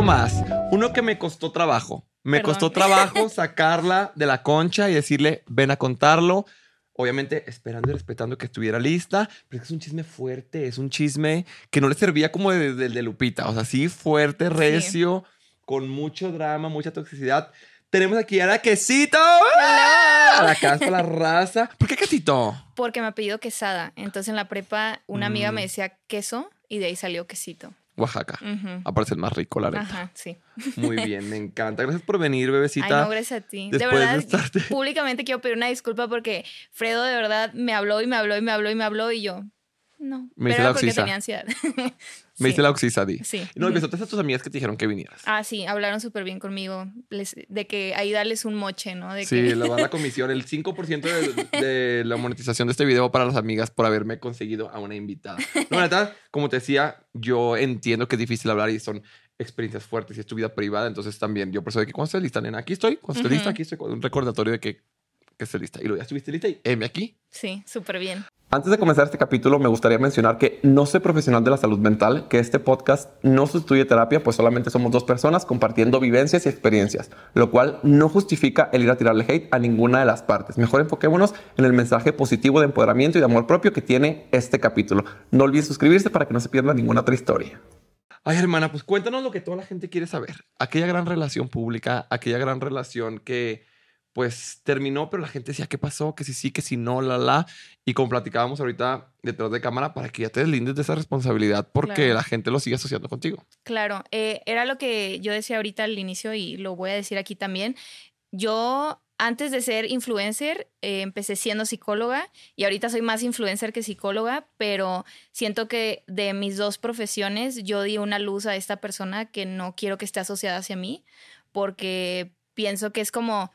poquito más. Uno que me costó trabajo. Me Perdón. costó trabajo sacarla de la concha y decirle, ven a contarlo. Obviamente esperando y respetando que estuviera lista, pero es un chisme fuerte, es un chisme que no le servía como de, de- de Lupita, o sea, sí fuerte, recio, con mucho drama, mucha toxicidad. Tenemos aquí a la quesito, a la casa, la raza. ¿Por qué quesito? Porque me apellido Quesada. Entonces en la prepa una amiga Mm. me decía queso y de ahí salió quesito. Oaxaca. Ujú. Aparece el más rico, la neta. Ajá, sí. Muy bien, me encanta. Gracias por venir, Ay, bebecita. no, gracias a ti. De después de verdad, estarte- públicamente quiero pedir una disculpa porque Fredo de verdad me habló y me habló y me habló y me habló y yo, no. Me hice la oxisa. tenía ansiedad. Me Sí. hice la oxisa, Di. Sí. No, y besotes a tus amigas que te dijeron que vinieras. Ah, sí, hablaron súper bien conmigo. les- de que ahí darles un moche, ¿no? De Sí, que, le va la comisión, el 5% de, de la monetización de este video para las amigas por haberme conseguido a una invitada. No, la neta, como te decía, yo entiendo que es difícil hablar y son experiencias fuertes y es tu vida privada, entonces también yo por eso de que cuando estés lista, nena, aquí estoy, cuando estés Ujú. lista, aquí estoy con un recordatorio de que, que estés lista. Y luego ya estuviste lista y M aquí. Sí, súper bien. Antes de comenzar este capítulo, me gustaría mencionar que no soy profesional de la salud mental, que este podcast no sustituye terapia, pues solamente somos dos personas compartiendo vivencias y experiencias, lo cual no justifica el ir a tirarle hate a ninguna de las partes. Mejor enfoquémonos en el mensaje positivo de empoderamiento y de amor propio que tiene este capítulo. No olvides suscribirse para que no se pierda ninguna otra historia. Ay, hermana, pues cuéntanos lo que toda la gente quiere saber. Aquella gran relación pública, aquella gran relación que pues terminó, pero la gente decía, ¿qué pasó? Que si sí, que si no, la, la. Y como platicábamos ahorita detrás de cámara, para que ya te deslindes de esa responsabilidad porque Claro. la gente lo sigue asociando contigo. Claro, eh, era lo que yo decía ahorita al inicio y lo voy a decir aquí también. Yo, antes de ser influencer, eh, empecé siendo psicóloga y ahorita soy más influencer que psicóloga, pero siento que de mis dos profesiones yo di una luz a esta persona que no quiero que esté asociada hacia mí porque pienso que es como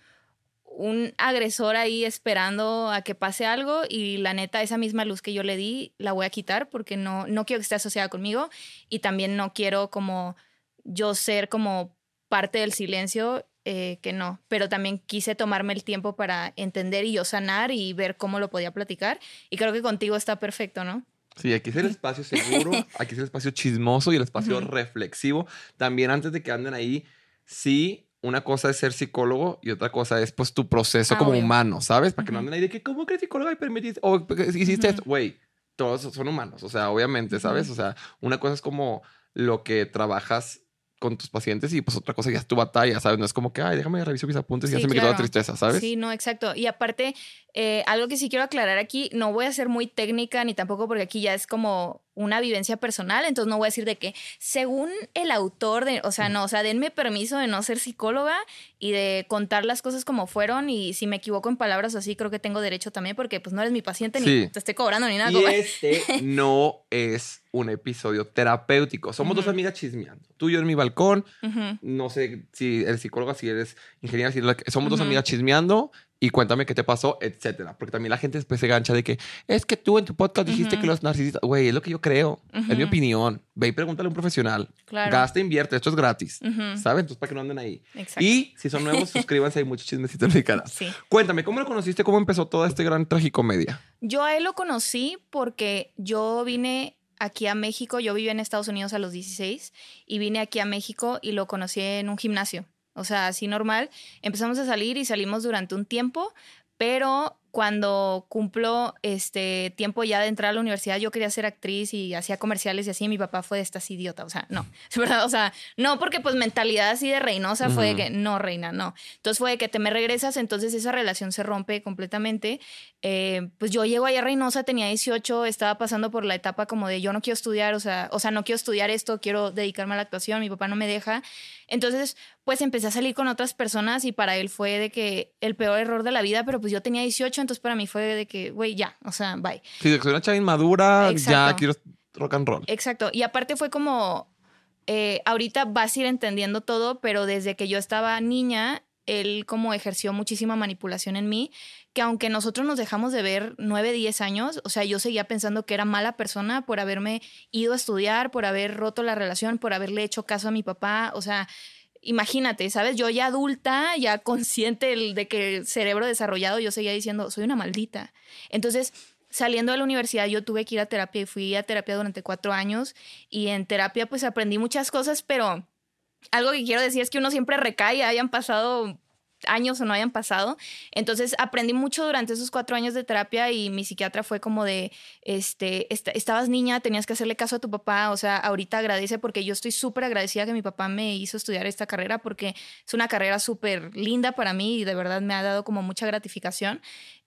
un agresor ahí esperando a que pase algo y la neta esa misma luz que yo le di la voy a quitar porque no, no quiero que esté asociada conmigo y también no quiero como yo ser como parte del silencio, eh, que no, pero también quise tomarme el tiempo para entender y yo sanar y ver cómo lo podía platicar y creo que contigo está perfecto, ¿no? Sí, aquí es el espacio seguro, aquí es el espacio chismoso y el espacio Ujú. reflexivo. También antes de que anden ahí, sí, una cosa es ser psicólogo y otra cosa es pues tu proceso Ah, como obvio. humano, ¿sabes? Para que no anden ahí de que, ¿cómo que eres psicóloga y permitiste? O hiciste Ujú. esto, güey. Todos son humanos, o sea, obviamente, ¿sabes? O sea, una cosa es como lo que trabajas con tus pacientes y pues otra cosa ya es tu batalla, ¿sabes? No es como que, ay, déjame revisar mis apuntes y ya Sí, se me quitó la claro. tristeza, ¿sabes? Sí, no, exacto. Y aparte, eh, algo que sí quiero aclarar aquí, no voy a ser muy técnica ni tampoco porque aquí ya es como una vivencia personal, entonces no voy a decir de que según el autor de, o sea, no, o sea, denme permiso de no ser psicóloga y de contar las cosas como fueron y si me equivoco en palabras así, creo que tengo derecho también porque pues no eres mi paciente Sí. ni te estoy cobrando ni nada. Y este no es un episodio terapéutico. Somos dos amigas chismeando. Tú y yo en mi balcón. No sé si eres psicóloga, si eres ingeniera, si eres somos dos amigas chismeando y cuéntame qué te pasó, etcétera. Porque también la gente después se gancha de que es que tú en tu podcast dijiste Ujú. que los narcisistas, güey, es lo que yo creo, es mi opinión. Ve y pregúntale a un profesional. Claro. Gasta, invierte, esto es gratis. Ujú. ¿Sabes? Entonces, para que no anden ahí. Exacto. Y si son nuevos, suscríbanse, hay muchos chismecitos en mi canal. Sí. Cuéntame, ¿cómo lo conociste? ¿Cómo empezó toda esta gran tragicomedia? Yo a él lo conocí porque yo vine aquí a México, yo viví en Estados Unidos a los 16 y vine aquí a México y lo conocí en un gimnasio. O sea, así normal. Empezamos a salir y salimos durante un tiempo, pero cuando cumplo este tiempo ya de entrar a la universidad, yo quería ser actriz y hacía comerciales y así, y mi papá fue de estas idiota, o sea, no, es verdad, o sea, no porque pues mentalidad así de reinosa fue de que no, reina, no. Entonces fue de que te me regresas, entonces esa relación se rompe completamente. Eh, pues yo llego allá a Reynosa, tenía 18, estaba pasando por la etapa como de yo no quiero estudiar, o sea, o sea, no quiero estudiar esto, quiero dedicarme a la actuación, mi papá no me deja. Entonces, pues empecé a salir con otras personas y para él fue de que el peor error de la vida, pero pues yo tenía 18, entonces para mí fue de que, güey, ya, o sea, bye. Si soy una chava inmadura, ya quiero rock and roll. Exacto. Y aparte fue como, eh, ahorita vas a ir entendiendo todo, pero desde que yo estaba niña, él como ejerció muchísima manipulación en mí, que aunque nosotros nos dejamos de ver 9, 10 años, o sea, yo seguía pensando que era mala persona por haberme ido a estudiar, por haber roto la relación, por haberle hecho caso a mi papá, o sea... Imagínate, ¿sabes? Yo ya adulta, ya consciente el- de que cerebro desarrollado, yo seguía diciendo, soy una maldita. Entonces, saliendo de la universidad, yo tuve que ir a terapia y fui a terapia durante cuatro años. Y en terapia, pues aprendí muchas cosas, pero algo que quiero decir es que uno siempre recae, hayan pasado años o no hayan pasado. Entonces aprendí mucho durante esos cuatro años de terapia y mi psiquiatra fue como de, este, estabas niña, tenías que hacerle caso a tu papá, o sea, ahorita agradece porque yo estoy súper agradecida que mi papá me hizo estudiar esta carrera porque es una carrera súper linda para mí y de verdad me ha dado como mucha gratificación.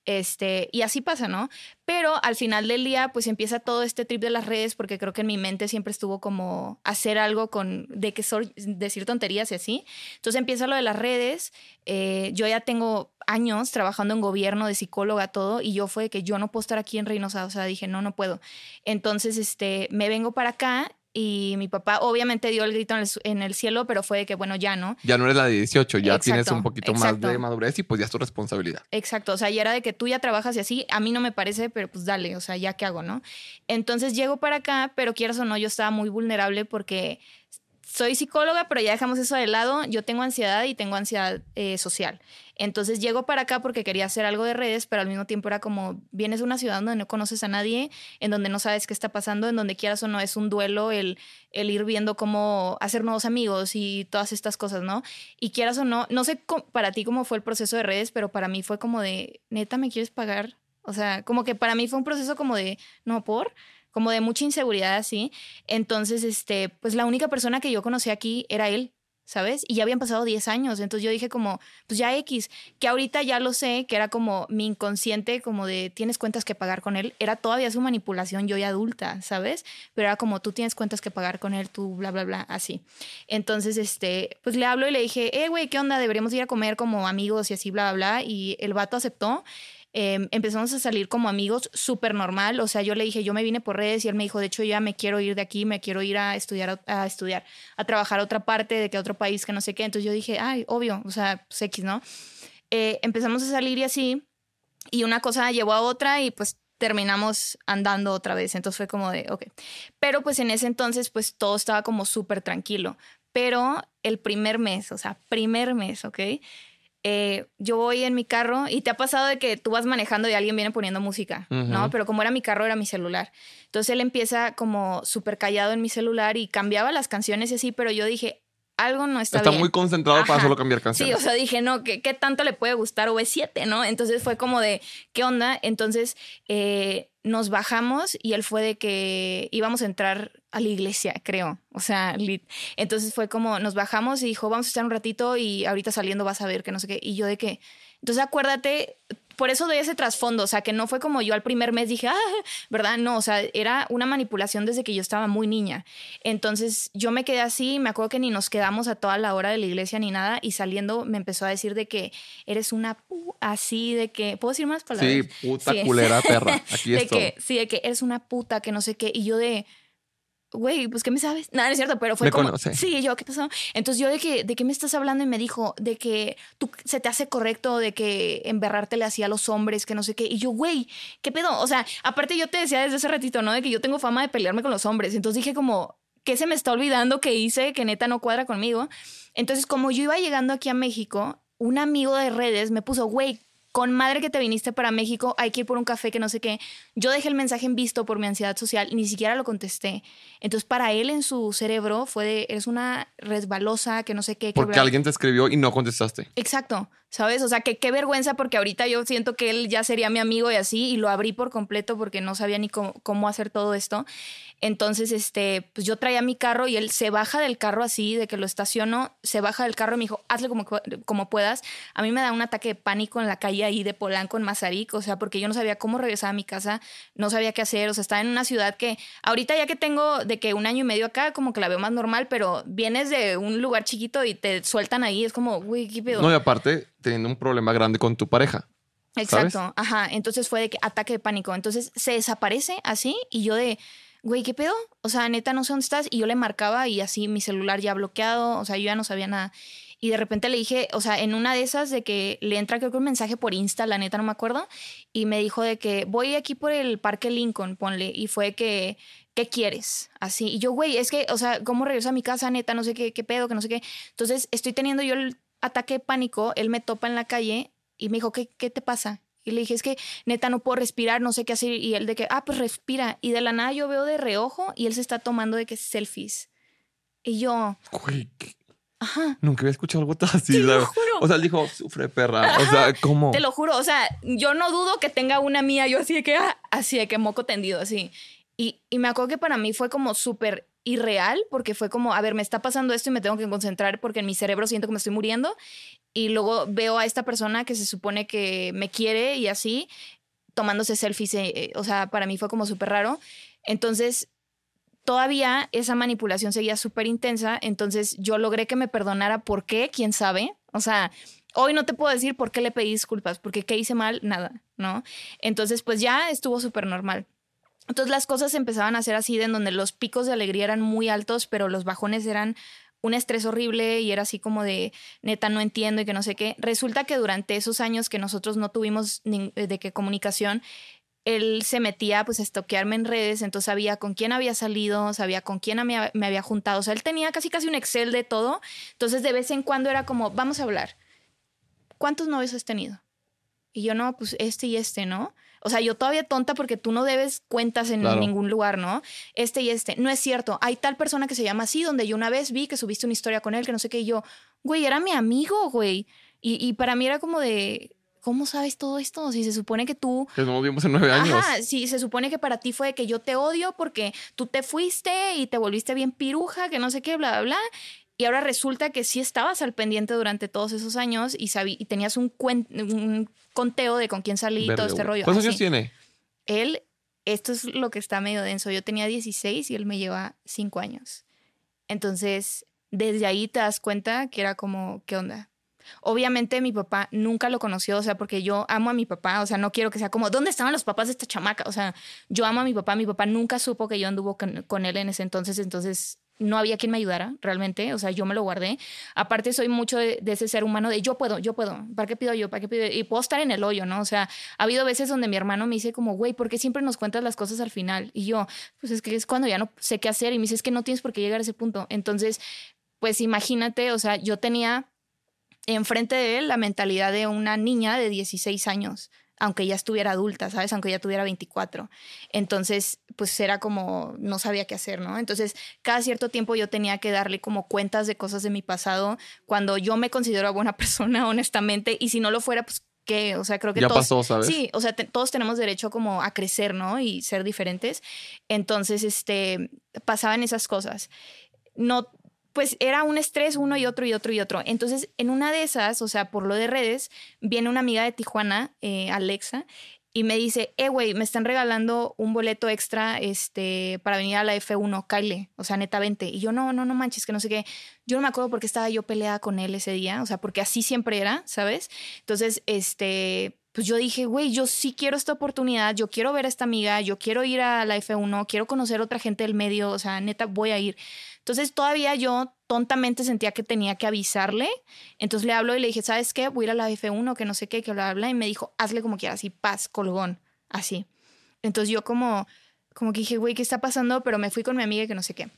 Este, y así pasa, ¿no? Pero al final del día, pues empieza todo este trip de las redes, porque creo que en mi mente siempre estuvo como hacer algo con, de que decir tonterías y así. Entonces empieza lo de las redes. Eh, yo ya tengo años trabajando en gobierno, de psicóloga, todo, y yo fue que yo no puedo estar aquí en Reynosa, o sea, dije, no, no puedo. Entonces, este, me vengo para acá y mi papá obviamente dio el grito en el, cielo, pero fue de que, bueno, ya no. Ya no eres la de 18, ya tienes un poquito más de madurez y pues ya es tu responsabilidad. Exacto, o sea, ya era de que tú ya trabajas y así, a mí no me parece, pero pues dale, o sea, ya qué hago, ¿no? Entonces llego para acá, pero quieras o no, yo estaba muy vulnerable porque soy psicóloga, pero ya dejamos eso de lado. Yo tengo ansiedad y tengo ansiedad eh, social. Entonces llego para acá porque quería hacer algo de redes, pero al mismo tiempo era como, vienes de una ciudad donde no conoces a nadie, en donde no sabes qué está pasando, en donde quieras o no es un duelo el, el ir viendo cómo hacer nuevos amigos y todas estas cosas, ¿no? Y quieras o no, no sé para ti cómo fue el proceso de redes, pero para mí fue como de, neta, ¿me quieres pagar? O sea, como que para mí fue un proceso como de, no, por como de mucha inseguridad así. Entonces, este, pues la única persona que yo conocí aquí era él, ¿sabes? Y ya habían pasado 10 años, entonces yo dije como, pues ya X, que ahorita ya lo sé, que era como mi inconsciente, como de tienes cuentas que pagar con él, era todavía su manipulación yo ya adulta, ¿sabes? Pero era como tú tienes cuentas que pagar con él, tú bla, bla, bla, así. Entonces, este, pues le hablo y le dije, eh, güey, ¿qué onda? Deberíamos ir a comer como amigos y así, bla, bla, bla. Y el vato aceptó. Em, empezamos a salir como amigos súper normal. O sea, yo le dije, yo me vine por redes y él me dijo, de hecho, ya me quiero ir de aquí, me quiero ir a estudiar, a, estudiar, a trabajar a otra parte, de que otro país, que no sé qué. Entonces yo dije, ay, obvio, o sea, pues X, ¿no? Eh, empezamos a salir y así, y una cosa llevó a otra y pues terminamos andando otra vez. Entonces fue como de, ok. Pero pues en ese entonces, pues todo estaba como súper tranquilo. Pero el primer mes, o sea, primer mes, ¿ok? Eh, yo voy en mi carro y te ha pasado de que tú vas manejando y alguien viene poniendo música, ¿no? Pero como era mi carro, era mi celular. Entonces él empieza como súper callado en mi celular y cambiaba las canciones y así, pero yo dije, algo no está, está bien. muy concentrado para solo cambiar canciones. Sí, o sea, dije, no, ¿qué, ¿qué, tanto le puede gustar OV7, no? Entonces fue como de, ¿qué onda? Entonces eh, nos bajamos y él fue de que íbamos a entrar a la iglesia, creo. O sea, entonces fue como, nos bajamos y dijo, vamos a estar un ratito y ahorita saliendo vas a ver que no sé qué. Y yo de que, entonces acuérdate, por eso doy ese trasfondo, o sea, que no fue como yo al primer mes dije, ah, ¿verdad? No, o sea, era una manipulación desde que yo estaba muy niña. Entonces yo me quedé así, me acuerdo que ni nos quedamos a toda la hora de la iglesia ni nada, y saliendo me empezó a decir de que eres una pu así, de que, ¿puedo decir más palabras? Sí, puta culera perra, aquí de que, Sí, de que eres una puta, que no sé qué, y yo de güey, pues ¿qué me sabes? Nada, no es cierto, pero fue como, sí, yo, ¿qué pasó? Entonces yo de que, ¿de qué me estás hablando? Y me dijo, de que tú se te hace correcto de que emberrártele así a los hombres, que no sé qué. Y yo, güey, ¿qué pedo? O sea, aparte yo te decía desde ese ratito, ¿no? De que yo tengo fama de pelearme con los hombres. Entonces dije como, ¿qué se me está olvidando que hice que neta no cuadra conmigo? Entonces como yo iba llegando aquí a México, un amigo de redes me puso, güey, con madre que te viniste para México, hay que ir por un café que no sé qué. Yo dejé el mensaje en visto por mi ansiedad social, ni siquiera lo contesté. Entonces, para él en su cerebro fue de, eres una resbalosa, que no sé qué. Porque alguien te escribió y no contestaste. Exacto, ¿sabes? O sea, que qué vergüenza porque ahorita yo siento que él ya sería mi amigo y así, y lo abrí por completo porque no sabía ni cómo, cómo hacer todo esto. Entonces, este, pues yo traía mi carro y él se baja del carro así, de que lo estaciono, se baja del carro y me dijo, hazle como, como puedas. A mí me da un ataque de pánico en la calle ahí de Polanco, en Mazarik, o sea, porque yo no sabía cómo regresar a mi casa, no sabía qué hacer, o sea, estaba en una ciudad que ahorita ya que tengo de que un año y medio acá, como que la veo más normal, pero vienes de un lugar chiquito y te sueltan ahí, es como, güey, ¿qué pedo? No, y aparte, teniendo un problema grande con tu pareja. Exacto, ajá, entonces fue de que ataque de pánico, entonces se desaparece así y yo de güey, ¿qué pedo? O sea, neta, no sé dónde estás. Y yo le marcaba y así mi celular ya bloqueado, o sea, yo ya no sabía nada. Y de repente le dije, o sea, en una de esas de que le entra creo que un mensaje por Insta, la neta no me acuerdo, y me dijo de que voy aquí por el Parque Lincoln, ponle, y fue que, ¿qué quieres? Así, y yo, güey, es que, o sea, ¿cómo regreso a mi casa, neta? No sé qué, qué pedo, que no sé qué. Entonces, estoy teniendo yo el ataque de pánico, él me topa en la calle y me dijo, ¿qué, qué te pasa? Y le dije, es que neta no puedo respirar, no sé qué hacer. Y él de que, ah, pues respira. Y de la nada yo veo de reojo y él se está tomando de que selfies. Y yo... Ajá. Nunca había escuchado algo tan así. Te lo juro. O sea, él dijo, sufre perra. O sea, ¿cómo? Te lo juro, o sea, yo no dudo que tenga una mía, yo así de que, ah, así de que moco tendido, así. Y, y me acuerdo que para mí fue como súper irreal, porque fue como, a ver, me está pasando esto y me tengo que concentrar porque en mi cerebro siento que me estoy muriendo. Y luego veo a esta persona que se supone que me quiere y así, tomándose selfies, eh, o sea, para mí fue como súper raro. Entonces, todavía esa manipulación seguía súper intensa, entonces yo logré que me perdonara. ¿Por qué? ¿Quién sabe? O sea, hoy no te puedo decir por qué le pedí disculpas, porque qué hice mal, nada, ¿no? Entonces, pues ya estuvo súper normal. Entonces las cosas empezaban a ser así, de en donde los picos de alegría eran muy altos, pero los bajones eran un estrés horrible y era así como de neta no entiendo y que no sé qué. Resulta que durante esos años que nosotros no tuvimos nin- de qué comunicación, él se metía pues a estoquearme en redes, entonces sabía con quién había salido, sabía con quién me, me había juntado, o sea, él tenía casi casi un Excel de todo, entonces de vez en cuando era como, vamos a hablar, ¿cuántos novios has tenido? Y yo no, pues este y este, ¿no? O sea, yo todavía tonta porque tú no debes cuentas en Claro. ningún lugar, ¿no? Este y este. No es cierto. Hay tal persona que se llama así, donde yo una vez vi que subiste una historia con él, que no sé qué, y yo, güey, era mi amigo, güey. Y, y para mí era como de, ¿cómo sabes todo esto? Si se supone que tú Que nos vimos en nueve años. Ajá, sí, se supone que para ti fue que yo te odio porque tú te fuiste y te volviste bien piruja, que no sé qué, bla, bla, bla. Y ahora resulta que sí estabas al pendiente durante todos esos años y, y tenías un, conteo de con quién salí y todo este rollo. ¿Cuántos años tiene? Él, esto es lo que está medio denso. Yo tenía 16 y él me lleva 5 años. Entonces, desde ahí te das cuenta que era como, ¿qué onda? Obviamente mi papá nunca lo conoció, o sea, porque yo amo a mi papá, o sea, no quiero que sea como, ¿dónde estaban los papás de esta chamaca? O sea, yo amo a mi papá, mi papá nunca supo que yo anduvo con, con él en ese entonces, entonces no había quien me ayudara realmente, o sea, yo me lo guardé. Aparte soy mucho de, ese ser humano de yo puedo, yo puedo, ¿para qué pido yo? ¿Para qué pido? Y puedo estar en el hoyo, ¿no? O sea, ha habido veces donde mi hermano me dice como, güey, ¿por qué siempre nos cuentas las cosas al final? Y yo, pues es que es cuando ya no sé qué hacer y me dice, es que no tienes por qué llegar a ese punto. Entonces, pues imagínate, o sea, yo tenía enfrente de él la mentalidad de una niña de 16 años, aunque ya estuviera adulta, ¿sabes? Aunque ya tuviera 24. Entonces, pues era como, no sabía qué hacer, ¿no? Entonces, cada cierto tiempo yo tenía que darle como cuentas de cosas de mi pasado, cuando yo me considero buena persona, honestamente, y si no lo fuera, pues que, o sea, creo que Ya todos, pasó, ¿sabes? Sí, o sea, te- todos tenemos derecho como a crecer, ¿no? Y ser diferentes. Entonces, este, pasaban esas cosas. No, pues era un estrés uno y otro y otro y otro. Entonces, en una de esas, o sea, por lo de redes, viene una amiga de Tijuana, eh, Alexa, y me dice, eh, güey, me están regalando un boleto extra este, para venir a la F1, Kyle, o sea, neta, vente. Y yo, no, no, no manches, que no sé qué. Yo no me acuerdo porque estaba yo peleada con él ese día, o sea, porque así siempre era, ¿sabes? Entonces, este, pues yo dije, güey, yo sí quiero esta oportunidad, yo quiero ver a esta amiga, yo quiero ir a la F1, quiero conocer otra gente del medio, o sea, neta, voy a ir. Entonces todavía yo tontamente sentía que tenía que avisarle. Entonces le hablo y le dije, ¿sabes qué? Voy a ir a la F1, que no sé qué, que bla, bla, bla. Y me dijo, hazle como quieras, y paz, colgón, así. Entonces yo como, como que dije, güey, ¿qué está pasando? Pero me fui con mi amiga que no sé qué.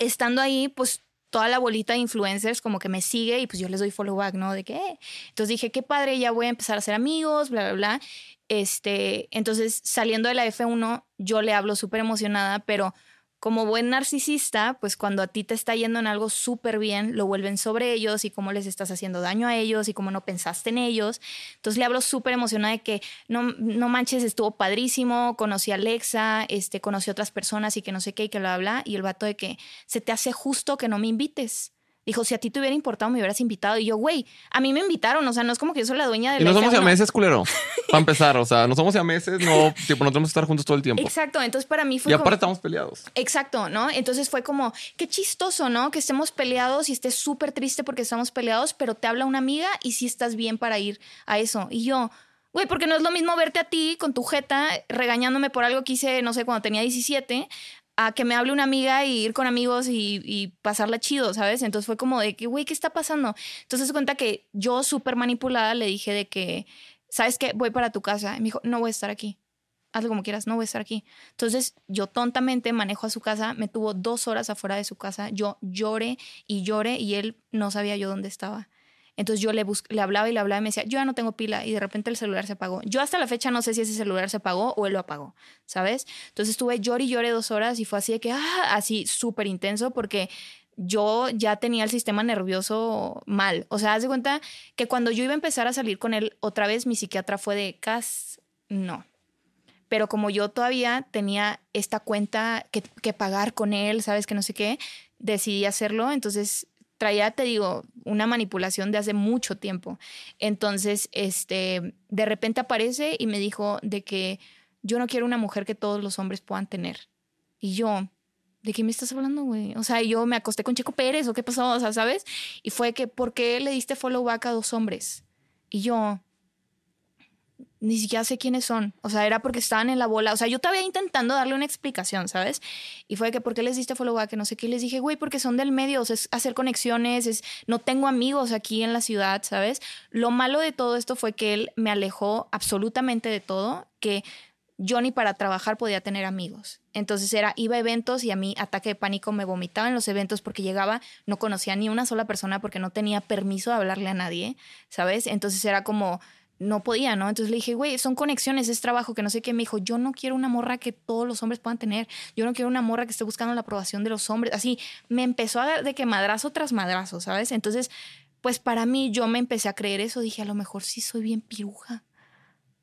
Estando ahí, pues toda la bolita de influencers como que me sigue y pues yo les doy follow back, ¿no? De que, eh. entonces dije, qué padre, ya voy a empezar a ser amigos, bla, bla, bla. Este, entonces saliendo de la F1, yo le hablo súper emocionada, pero como buen narcisista, pues cuando a ti te está yendo en algo súper bien, lo vuelven sobre ellos y cómo les estás haciendo daño a ellos y cómo no pensaste en ellos. Entonces le hablo súper emocionada de que no, no manches, estuvo padrísimo, conocí a Alexa, este, conocí a otras personas y que no sé qué y que bla, bla, bla. Y el vato de que se te hace justo que no me invites. Dijo, si a ti te hubiera importado, me hubieras invitado. Y yo, güey, a mí me invitaron. O sea, no es como que yo soy la dueña de Y no somos F1. meses, culero. Para empezar, o sea, no somos meses, no, tipo, no tenemos que estar juntos todo el tiempo. Exacto, entonces para mí fue Y como- aparte estamos peleados. Exacto, ¿no? Entonces fue como, qué chistoso, ¿no? Que estemos peleados y estés súper triste porque estamos peleados, pero te habla una amiga y sí estás bien para ir a eso. Y yo, güey, porque no es lo mismo verte a ti con tu jeta regañándome por algo que hice, no sé, cuando tenía 17, a que me hable una amiga y ir con amigos y, y pasarla chido, ¿sabes? Entonces fue como de que, güey, ¿qué está pasando? Entonces se cuenta que yo súper manipulada le dije de que, ¿sabes qué? Voy para tu casa. Y me dijo, no voy a estar aquí hazlo como quieras, no voy a estar aquí. Entonces yo tontamente manejo a su casa, me tuvo dos horas afuera de su casa, yo lloré y lloré y él no sabía yo dónde estaba. Entonces yo le, le hablaba y le hablaba y me decía, yo ya no tengo pila y de repente el celular se apagó. Yo hasta la fecha no sé si ese celular se apagó o él lo apagó, ¿sabes? Entonces estuve lloré y lloré dos horas y fue así de que, ah, así súper intenso porque yo ya tenía el sistema nervioso mal. O sea, haz de cuenta que cuando yo iba a empezar a salir con él otra vez, mi psiquiatra fue de Cas, no. Pero como yo todavía tenía esta cuenta que pagar con él, sabes que no sé qué, decidí hacerlo. Entonces traía, te digo, una manipulación de hace mucho tiempo. Entonces, este, de repente aparece y me dijo de que yo no quiero una mujer que todos los hombres puedan tener. Y yo, ¿de qué me estás hablando, güey? O sea, yo me acosté con Checo Pérez o qué pasó, o sea, ¿sabes? Y fue que, ¿por qué le diste follow back a dos hombres? Y yo, ni siquiera sé quiénes son. O sea, era porque estaban en la bola. O sea, yo estaba intentando darle una explicación, ¿sabes? Y fue que, ¿por qué les diste follow back? Que no sé qué. Les dije, güey, porque son del medio, o sea, es hacer conexiones, es, no tengo amigos aquí en la ciudad, ¿sabes? Lo malo de todo esto fue que él me alejó absolutamente de todo, que yo ni para trabajar podía tener amigos. Entonces era, iba a eventos y a mí ataque de pánico me vomitaba en los eventos porque llegaba, no conocía ni una sola persona porque no tenía permiso de hablarle a nadie, ¿sabes? Entonces era como no podía, ¿no? Entonces le dije, güey, son conexiones, es trabajo, que no sé qué. Me dijo, yo no quiero una morra que todos los hombres puedan tener. Yo no quiero una morra que esté buscando la aprobación de los hombres. Así, me empezó a dar de que madrazo tras madrazo, ¿sabes? Entonces, pues para mí, yo me empecé a creer eso. Dije, a lo mejor sí soy bien piruja.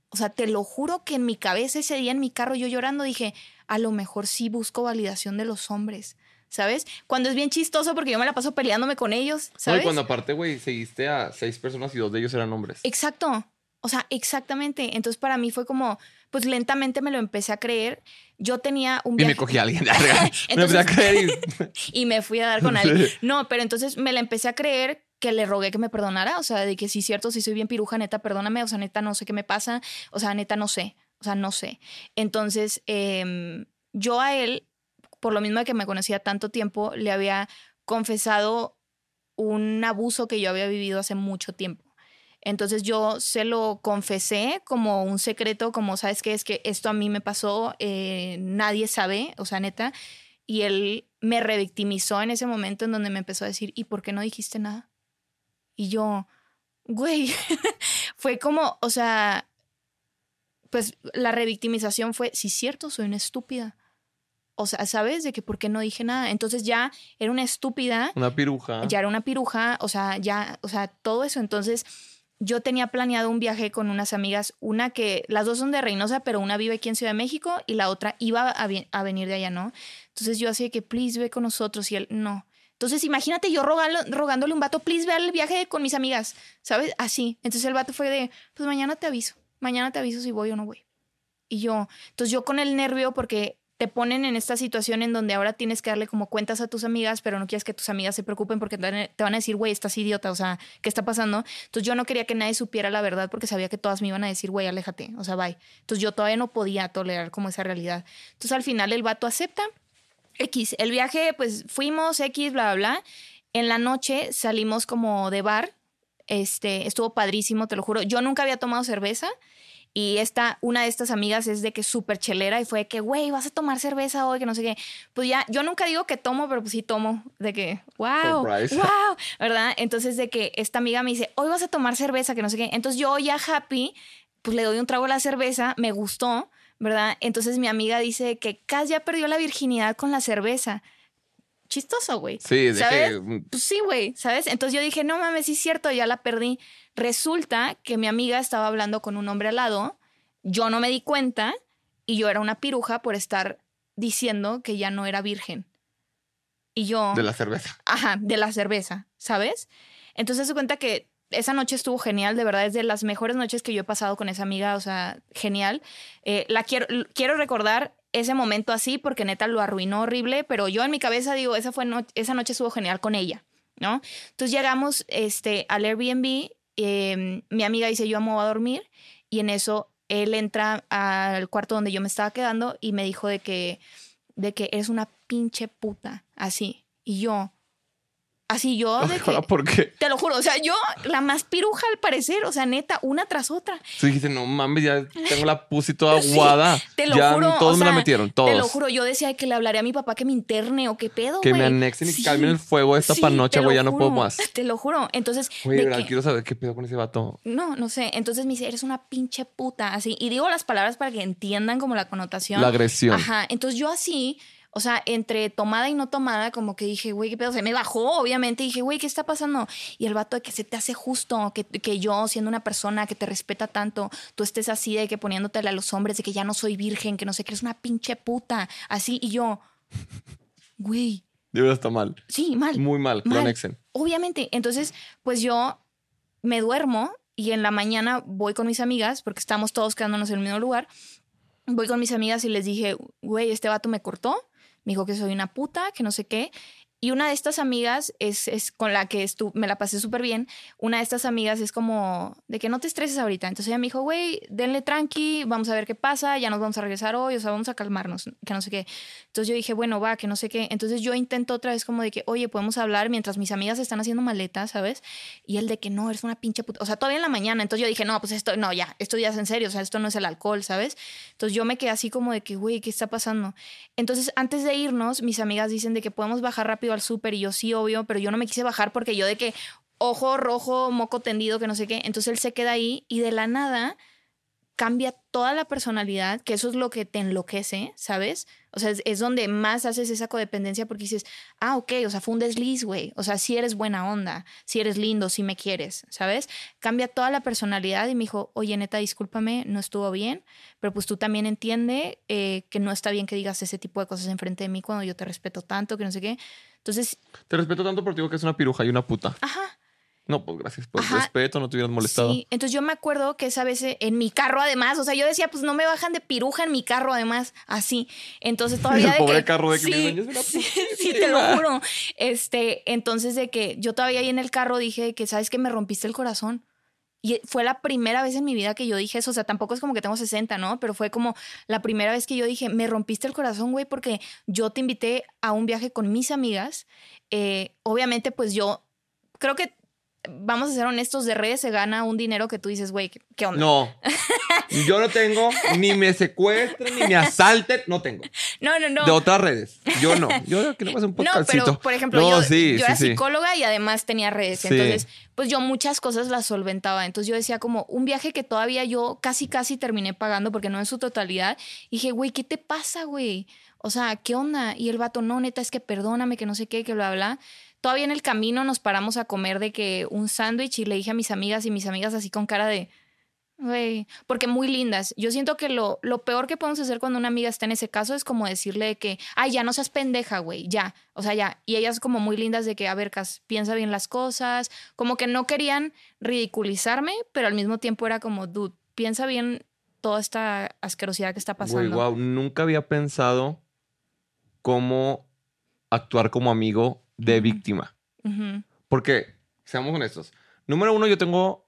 O sea, te lo juro que en mi cabeza ese día en mi carro, yo llorando, dije, a lo mejor sí busco validación de los hombres. ¿Sabes? Cuando es bien chistoso porque yo me la paso peleándome con ellos, ¿sabes? Oye, cuando aparte, güey, seguiste a seis personas y dos de ellos eran hombres. Exacto. O sea, exactamente. Entonces para mí fue como, pues lentamente me lo empecé a creer. Yo tenía un Y me cogí a alguien. me empecé a creer y... y... me fui a dar con alguien. No, pero entonces me la empecé a creer que le rogué que me perdonara. O sea, de que sí, cierto, si soy bien piruja, neta, perdóname. O sea, neta, no sé qué me pasa. O sea, neta, no sé. O sea, no sé. Entonces, eh, yo a él, por lo mismo de que me conocía tanto tiempo, le había confesado un abuso que yo había vivido hace mucho tiempo. Entonces yo se lo confesé como un secreto, como, ¿sabes qué? Es que esto a mí me pasó, eh, nadie sabe, o sea, neta. Y él me revictimizó en ese momento en donde me empezó a decir, ¿y por qué no dijiste nada? Y yo, güey, fue como, o sea, pues la revictimización fue, sí, cierto, soy una estúpida. O sea, ¿sabes? De que por qué no dije nada. Entonces ya era una estúpida. Una piruja. Ya era una piruja, o sea, ya, o sea, todo eso. Entonces yo tenía planeado un viaje con unas amigas, una que las dos son de Reynosa, pero una vive aquí en Ciudad de México y la otra iba a, venir de allá, ¿no? Entonces yo así que, please, ve con nosotros y él, no. Entonces imagínate yo rogándole un vato, please, ve al viaje con mis amigas, ¿sabes? Así. Entonces el vato fue de, pues mañana te aviso, mañana te aviso si voy o no voy. Y yo, entonces yo con el nervio, porque te ponen en esta situación en donde ahora tienes que darle como cuentas a tus amigas, pero no quieres que tus amigas se preocupen porque te van a decir, güey, estás idiota, o sea, ¿qué está pasando? Entonces yo no quería que nadie supiera la verdad porque sabía que todas me iban a decir, güey, aléjate, o sea, bye. Entonces yo todavía no podía tolerar como esa realidad. Entonces al final el vato acepta. X, el viaje, pues fuimos, X, bla, bla, bla. En la noche salimos como de bar, este, estuvo padrísimo, te lo juro. Yo nunca había tomado cerveza y esta, una de estas amigas es de que súper chelera y fue de que, güey, vas a tomar cerveza hoy, que no sé qué. Pues ya, yo nunca digo que tomo, pero pues sí tomo. De que, wow, wow, ¿verdad? Entonces de que esta amiga me dice, hoy vas a tomar cerveza, que no sé qué. Entonces yo ya happy, pues le doy un trago a la cerveza, me gustó, ¿verdad? Entonces mi amiga dice que Cas ya perdió la virginidad con la cerveza chistoso, güey. Sí, ¿sabes? Pues sí, güey, ¿sabes? Entonces yo dije, no mames, sí es cierto, ya la perdí. Resulta que mi amiga estaba hablando con un hombre al lado, yo no me di cuenta y yo era una piruja por estar diciendo que ya no era virgen. Y yo... De la cerveza. Ajá, de la cerveza, ¿sabes? Entonces se cuenta que esa noche estuvo genial, de verdad, es de las mejores noches que yo he pasado con esa amiga, o sea, genial. Eh, la quiero, quiero recordar ese momento así porque neta lo arruinó horrible, pero yo en mi cabeza digo, esa, fue esa noche estuvo genial con ella, ¿no? Entonces llegamos este, al Airbnb, em, mi amiga dice, yo amo a dormir, y en eso él entra al cuarto donde yo me estaba quedando y me dijo de que, de que eres una pinche puta, así. Y yo, Así yo. De ¿Por qué? Te lo juro. O sea, yo, la más piruja al parecer. O sea, neta, una tras otra. Tú dijiste, no mames, ya tengo la pussy toda aguada. te lo ya juro. Todos me la metieron, todos. Te lo juro. Yo decía que le hablaré a mi papá que me interne o qué pedo. Que me anexen y calmen el fuego esta panocha, güey. Ya no puedo más. Te lo juro. Entonces. Güey, quiero saber qué pedo con ese vato. No, no sé. Entonces me dice, eres una pinche puta. Así. Y digo las palabras para que entiendan como la connotación. La agresión. Ajá. Entonces yo así o sea, entre tomada y no tomada, como que dije, güey, qué pedo. Se me bajó, obviamente. dije, güey, ¿qué está pasando? Y el vato de que se te hace justo, que, que yo, siendo una persona que te respeta tanto, tú estés así de que poniéndotele a los hombres de que ya no soy virgen, que no sé, que eres una pinche puta. Así, y yo, güey. Verdad está mal. Sí, mal. Muy mal, que lo anexen. Obviamente. Entonces, pues yo me duermo y en la mañana voy con mis amigas, porque estamos todos quedándonos en el mismo lugar. Voy con mis amigas y les dije, güey, este vato me cortó me dijo que soy una puta, que no sé qué. Y una de estas amigas es, es con la que me la pasé súper bien. Una de estas amigas es como de que no te estreses ahorita. Entonces ella me dijo, güey, denle tranqui, vamos a ver qué pasa, ya nos vamos a regresar hoy, o sea, vamos a calmarnos, que no sé qué. Entonces yo dije, bueno, va, que no sé qué. Entonces yo intento otra vez como de que, oye, podemos hablar mientras mis amigas están haciendo maletas, ¿sabes? Y él de que no, eres una pinche puta. O sea, todavía en la mañana. Entonces yo dije, no, pues esto, no, ya, esto ya es en serio, o sea, esto no es el alcohol, ¿sabes? Entonces yo me quedé así como de que, güey, ¿qué está pasando? Entonces antes de irnos, mis amigas dicen de que podemos bajar rápido al súper y yo sí obvio, pero yo no me quise bajar porque yo de que ojo rojo, moco tendido, que no sé qué. Entonces él se queda ahí y de la nada cambia toda la personalidad, que eso es lo que te enloquece, ¿sabes? O sea, es, donde más haces esa codependencia porque dices, ah, ok, o sea, fue un desliz, güey. O sea, si eres buena onda, si eres lindo, si me quieres, ¿sabes? Cambia toda la personalidad y me dijo, oye, neta, discúlpame, no estuvo bien, pero pues tú también entiende eh, que no está bien que digas ese tipo de cosas enfrente de mí cuando yo te respeto tanto, que no sé qué. Entonces... Te respeto tanto porque digo que es una piruja y una puta. Ajá. No, pues gracias por el respeto, no te hubieras molestado. Sí, entonces yo me acuerdo que esa vez en mi carro además, o sea, yo decía, pues no me bajan de piruja en mi carro además, así. Entonces todavía... el pobre carro de que sí, sí, te lo juro. Este, entonces de que yo todavía ahí en el carro dije que, ¿sabes que Me rompiste el corazón. Y fue la primera vez en mi vida que yo dije eso. O sea, tampoco es como que tengo 60, ¿no? Pero fue como la primera vez que yo dije, me rompiste el corazón, güey, porque yo te invité a un viaje con mis amigas. Eh, obviamente, pues yo creo que vamos a ser honestos, de redes se gana un dinero que tú dices, güey, ¿qué onda? No. Yo no tengo, ni me secuestren, ni me asalten, no tengo. No, no, no. De otras redes. Yo no. Yo que no un podcastito. No, pero por ejemplo, yo, yo era psicóloga y además tenía redes. Entonces, pues yo muchas cosas las solventaba. Entonces yo decía como un viaje que todavía yo casi, casi terminé pagando porque no en su totalidad. Y dije, güey, ¿qué te pasa, güey? O sea, ¿qué onda? Y el vato, no, neta, es que perdóname, que no sé qué, que bla, bla. Todavía en el camino nos paramos a comer de que un sándwich y le dije a mis amigas y mis amigas así con cara de, güey, porque muy lindas. Yo siento que lo, lo peor que podemos hacer cuando una amiga está en ese caso es como decirle que, ay, ya no seas pendeja, güey, ya, o sea, ya. Y ellas como muy lindas de que, a ver, Cas, piensa bien las cosas, como que no querían ridiculizarme, pero al mismo tiempo era como, dude, piensa bien toda esta asquerosidad que está pasando. Güey, wow, nunca había pensado cómo actuar como amigo de víctima. Porque, seamos honestos, número uno, yo tengo,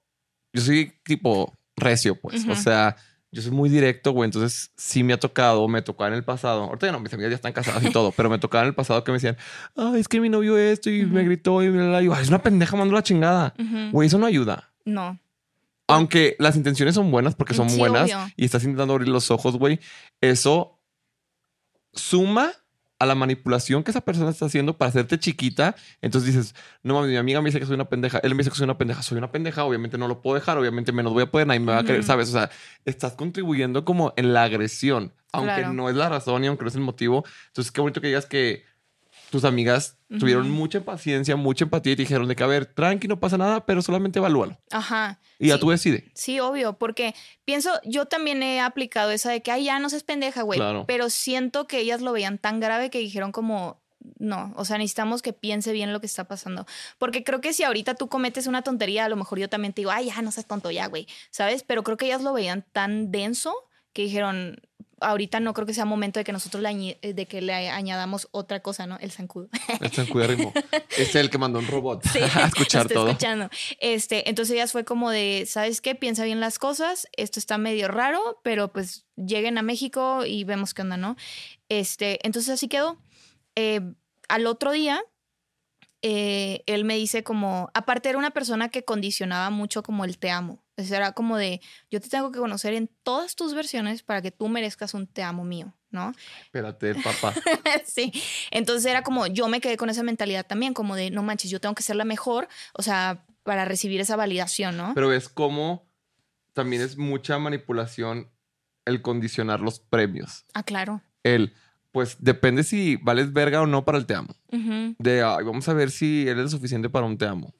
yo soy tipo recio, pues, o sea, yo soy muy directo, güey, entonces sí me ha tocado, me tocaba en el pasado, ahorita ya no, mis amigas ya están casadas y todo, pero me tocaba en el pasado que me decían, ay, es que mi novio esto y me gritó y bla, bla, y es una pendeja, mando la chingada. Güey, eso no ayuda. No. Aunque las intenciones son buenas porque son buenas y estás intentando abrir los ojos, güey, eso suma a la manipulación que esa persona está haciendo para hacerte chiquita. Entonces dices, no mames, mi amiga me dice que soy una pendeja, él me dice que soy una pendeja, soy una pendeja, obviamente no lo puedo dejar, obviamente menos voy a poder, nadie me va a querer, ¿sabes? O sea, estás contribuyendo como en la agresión, aunque no es la razón y aunque no es el motivo. Entonces, qué bonito que digas que tus amigas tuvieron mucha paciencia, mucha empatía y te dijeron de que, a ver, tranqui, no pasa nada, pero solamente evalúalo. Ajá. Y ya tú decides. Sí, obvio, porque pienso, yo también he aplicado esa de que, ay, ya no seas pendeja, güey. Claro. Pero siento que ellas lo veían tan grave que dijeron como, no, o sea, necesitamos que piense bien lo que está pasando. Porque creo que si ahorita tú cometes una tontería, a lo mejor yo también te digo, ay, ya no seas tonto ya, güey, ¿sabes? Pero creo que ellas lo veían tan denso que dijeron, ahorita no creo que sea momento de que nosotros le, eh, de que le añadamos otra cosa, ¿no? El zancudo. El zancudérrimo. es el que mandó un robot a escuchar todo. Escuchando. Este, entonces ya fue como de, ¿sabes qué? Piensa bien las cosas. Esto está medio raro, pero pues lleguen a México y vemos qué onda, ¿no? Este, entonces así quedó. Eh, al otro día, eh, él me dice como, aparte era una persona que condicionaba mucho como el te amo. Era como de, yo te tengo que conocer en todas tus versiones para que tú merezcas un te amo mío, ¿no? Espérate, papá. sí. Entonces era como, yo me quedé con esa mentalidad también, como de, no manches, yo tengo que ser la mejor, o sea, para recibir esa validación, ¿no? Pero es como, también es mucha manipulación el condicionar los premios. Ah, claro. El, pues depende si vales verga o no para el te amo. De, ay, vamos a ver si él es lo suficiente para un te amo.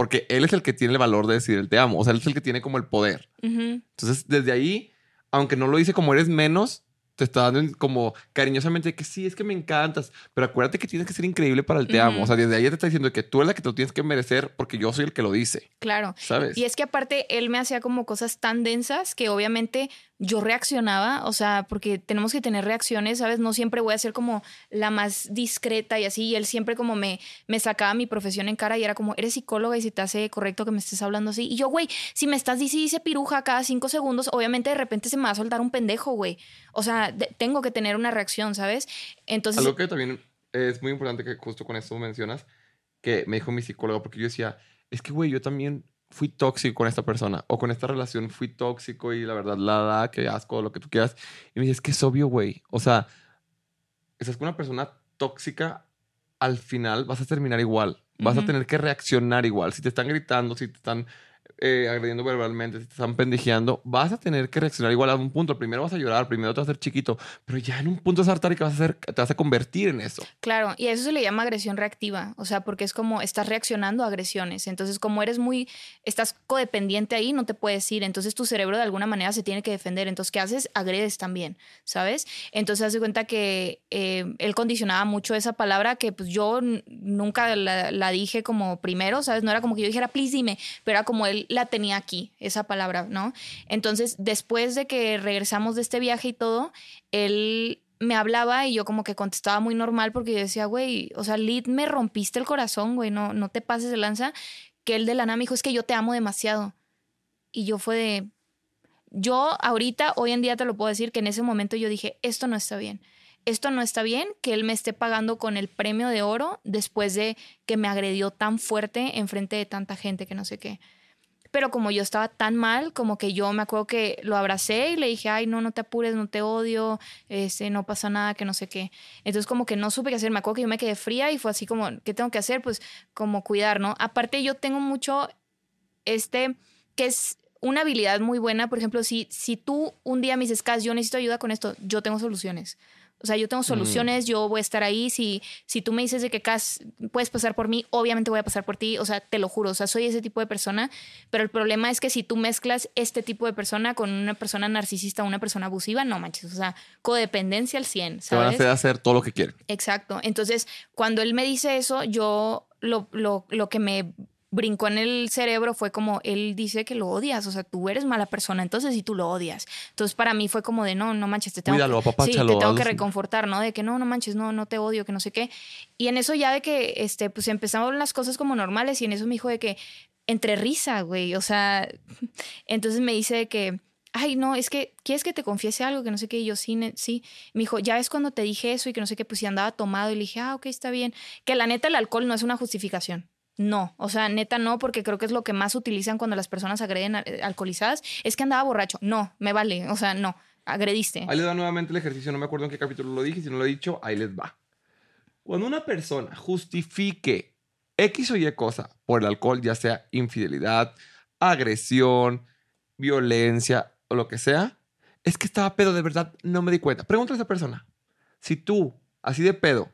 Porque él es el que tiene el valor de decir el te amo. O sea, él es el que tiene como el poder. Entonces, desde ahí, aunque no lo dice como eres menos, te está dando como cariñosamente que sí, es que me encantas. Pero acuérdate que tienes que ser increíble para el te amo. O sea, desde ahí te está diciendo que tú eres la que te lo tienes que merecer porque yo soy el que lo dice. Claro. ¿Sabes? Y es que aparte él me hacía como cosas tan densas que obviamente yo reaccionaba, o sea, porque tenemos que tener reacciones, ¿sabes? No siempre voy a ser como la más discreta y así, y él siempre como me, me sacaba mi profesión en cara y era como, eres psicóloga y si te hace correcto que me estés hablando así. Y yo, güey, si me estás dice dice piruja cada cinco segundos, obviamente de repente se me va a soltar un pendejo, güey. O sea, tengo que tener una reacción, ¿sabes? Entonces, Algo que también es muy importante que justo con esto mencionas, que me dijo mi psicóloga, porque yo decía, es que, güey, yo también fui tóxico con esta persona o con esta relación fui tóxico y la verdad la da, que asco, lo que tú quieras. Y me dice, es que es obvio, güey. O sea, estás con una persona tóxica, al final vas a terminar igual. Vas a tener que reaccionar igual. Si te están gritando, si te están eh, agrediendo verbalmente, si te están pendejeando, vas a tener que reaccionar igual a un punto. Primero vas a llorar, primero te vas a hacer chiquito, pero ya en un punto y que vas a hacer, te vas a convertir en eso. Claro, y a eso se le llama agresión reactiva, o sea, porque es como estás reaccionando a agresiones. Entonces, como eres muy, estás codependiente ahí, no te puedes ir. Entonces, tu cerebro de alguna manera se tiene que defender. Entonces, ¿qué haces? Agredes también, ¿sabes? Entonces, haz de cuenta que eh, él condicionaba mucho esa palabra que pues yo nunca la, la dije como primero, ¿sabes? No era como que yo dijera, please dime, pero era como él la tenía aquí, esa palabra, ¿no? Entonces, después de que regresamos de este viaje y todo, él me hablaba y yo como que contestaba muy normal porque yo decía, güey, o sea, Lid, me rompiste el corazón, güey, no, no te pases de lanza. Que él de la nada me dijo, es que yo te amo demasiado. Y yo fue de, yo ahorita, hoy en día te lo puedo decir, que en ese momento yo dije, esto no está bien. Esto no está bien que él me esté pagando con el premio de oro después de que me agredió tan fuerte enfrente de tanta gente que no sé qué. Pero como yo estaba tan mal, como que yo me acuerdo que lo abracé y le dije, ay, no, no te apures, no te odio, este, no pasa nada, que no sé qué. Entonces como que no supe qué hacer, me acuerdo que yo me quedé fría y fue así como, ¿qué tengo que hacer? Pues como cuidar, ¿no? Aparte yo tengo mucho, este, que es una habilidad muy buena, por ejemplo, si, si tú un día me dices, Cas, yo necesito ayuda con esto, yo tengo soluciones. O sea, yo tengo soluciones, yo voy a estar ahí. Si, si tú me dices de que, Cas, puedes pasar por mí, obviamente voy a pasar por ti. O sea, te lo juro. O sea, soy ese tipo de persona. Pero el problema es que si tú mezclas este tipo de persona con una persona narcisista una persona abusiva, no manches. O sea, codependencia al 100, Te van a ¿sabes? hacer hacer todo lo que quieren. Exacto. Entonces, cuando él me dice eso, yo lo, lo, lo que me brincó en el cerebro fue como, él dice que lo odias, o sea, tú eres mala persona, entonces sí tú lo odias. Entonces, para mí fue como de, no, no manches, te tengo, Cuídalo, que, sí, te tengo que reconfortar, ¿no? De que no, no manches, no, no te odio, que no sé qué. Y en eso ya de que, este, pues empezamos las cosas como normales y en eso me dijo de que, entre risa, güey, o sea, entonces me dice de que, ay, no, es que, ¿quieres que te confiese algo? Que no sé qué, y yo sí, sí. Me dijo, ya ves cuando te dije eso y que no sé qué, pues si andaba tomado y le dije, ah, ok, está bien. Que la neta el alcohol no es una justificación. No, o sea, neta no, porque creo que es lo que más utilizan cuando las personas agreden eh, alcoholizadas. Es que andaba borracho. No, me vale, o sea, no, agrediste. Ahí les da nuevamente el ejercicio, no me acuerdo en qué capítulo lo dije, si no lo he dicho, ahí les va. Cuando una persona justifique X o Y cosa por el alcohol, ya sea infidelidad, agresión, violencia o lo que sea, es que estaba pedo, de verdad no me di cuenta. Pregúntale a esa persona, si tú, así de pedo,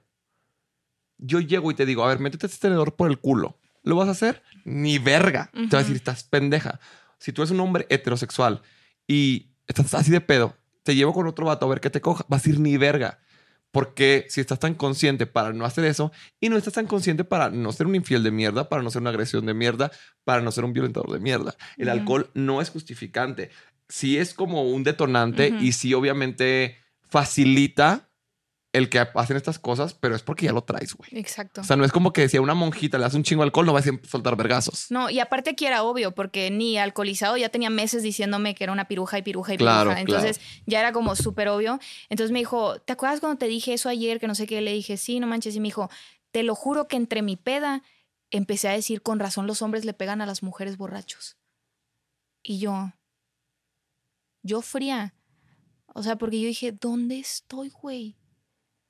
yo llego y te digo, a ver, métete este tenedor por el culo, ¿lo vas a hacer? Ni verga. Te va a decir, estás pendeja. Si tú eres un hombre heterosexual y estás así de pedo, te llevo con otro vato a ver qué te coja, vas a ir ni verga. Porque si estás tan consciente para no hacer eso y no estás tan consciente para no ser un infiel de mierda, para no ser una agresión de mierda, para no ser un violentador de mierda. El alcohol no es justificante. Sí es como un detonante y sí obviamente facilita el que hacen estas cosas, pero es porque ya lo traes, güey. Exacto. O sea, no es como que si a una monjita le das un chingo de alcohol, no vas a soltar vergazos. No, y aparte aquí era obvio, porque ni alcoholizado ya tenía meses diciéndome que era una piruja y piruja y Claro, piruja. Entonces ya era como súper obvio. Entonces me dijo, ¿te acuerdas cuando te dije eso ayer? Que no sé qué. Le dije, sí, no manches. Y me dijo, te lo juro que entre mi peda empecé a decir, con razón los hombres le pegan a las mujeres borrachos. Y yo, yo fría. O sea, porque yo dije, ¿dónde estoy, güey?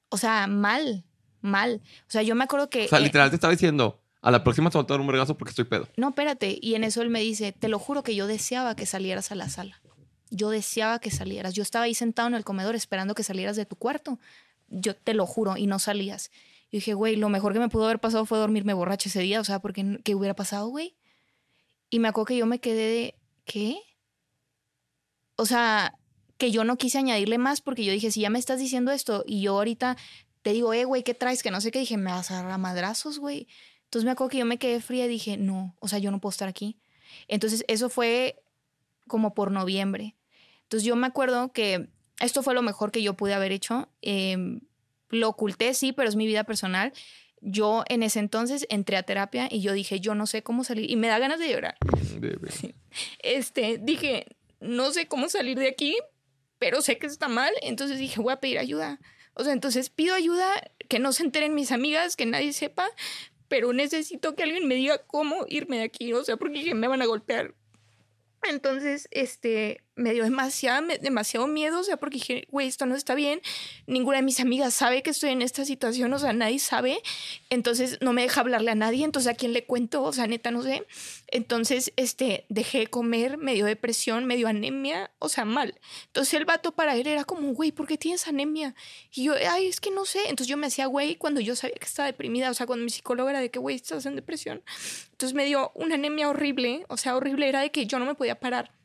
O sea, mal, mal. O sea, yo me acuerdo que... O sea, eh, literal te estaba diciendo, a la próxima te voy a dar un vergazo porque estoy pedo. no, espérate. Y en eso él me dice, te lo juro que yo deseaba que salieras a la sala. Yo deseaba que salieras. Yo estaba ahí sentado en el comedor esperando que salieras de tu cuarto yo te lo juro, y no salías. Y dije, güey, lo mejor que me pudo haber pasado fue dormirme borracha ese día, o sea, porque ¿qué hubiera pasado, güey? Y me acuerdo que yo me quedé de, ¿qué? O sea, que yo no quise añadirle más porque yo dije, si ya me estás diciendo esto y yo ahorita te digo, eh, güey, ¿qué traes? Que no sé qué, dije, me vas a dar a madrazos, güey. Entonces me acuerdo que yo me quedé fría y dije, no, o sea, yo no puedo estar aquí. Entonces eso fue como por noviembre. Entonces yo me acuerdo que esto fue lo mejor que yo pude haber hecho. Em, lo oculté, sí, pero es mi vida personal. Yo en ese entonces entré a terapia y yo dije, yo no sé cómo salir. Y me da ganas de llorar. Este, dije, no sé cómo salir de aquí, pero sé que está mal. Entonces dije, voy a pedir ayuda. O sea, entonces pido ayuda, que no se enteren mis amigas, que nadie sepa, pero necesito que alguien me diga cómo irme de aquí. O sea, porque me van a golpear entonces, este, me dio demasiado, demasiado miedo, o sea, porque dije, güey, esto no está bien. Ninguna de mis amigas sabe que estoy en esta situación, o sea, nadie sabe. Entonces, no me deja hablarle a nadie. Entonces, ¿a quién le cuento? O sea, neta, no sé. Entonces, este, dejé de comer, me dio depresión, me dio anemia, o sea, mal. Entonces, el vato para él era como, güey, ¿por qué tienes anemia? Y yo, ay, es que no sé. Entonces, yo me hacía, güey, cuando yo sabía que estaba deprimida, o sea, cuando mi psicóloga era de que, güey, estás en depresión. Entonces, me dio una anemia horrible, o sea, horrible era de que yo no me podía parar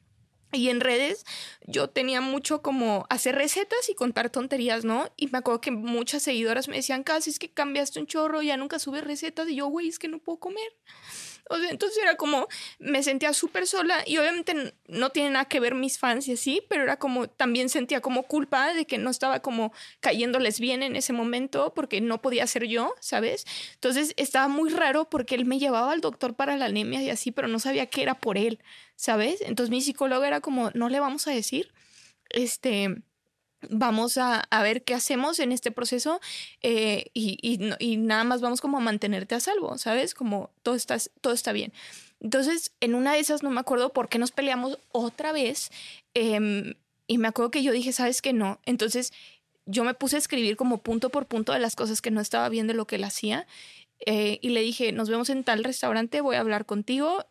y en redes yo tenía mucho como hacer recetas y contar tonterías, ¿no? Y me acuerdo que muchas seguidoras me decían, casi es que cambiaste un chorro, ya nunca subes recetas. Y yo, güey, es que no puedo comer. Entonces era como, me sentía súper sola y obviamente no tiene nada que ver mis fans y así, pero era como, también sentía como culpa de que no estaba como cayéndoles bien en ese momento porque no podía ser yo, ¿sabes? Entonces estaba muy raro porque él me llevaba al doctor para la anemia y así, pero no sabía que era por él, ¿sabes? Entonces mi psicóloga era como, no le vamos a decir, este vamos a, ver qué hacemos en este proceso eh, y, nada más vamos como a mantenerte a salvo, ¿sabes? Como todo está, todo está bien. Entonces, en una de esas no me acuerdo por qué nos peleamos otra vez em, y me acuerdo que yo dije, ¿sabes qué no? Entonces, yo me puse a escribir como punto por punto de las cosas que no estaba viendo lo que él hacía eh, y le dije, nos vemos en tal restaurante, voy a hablar contigo.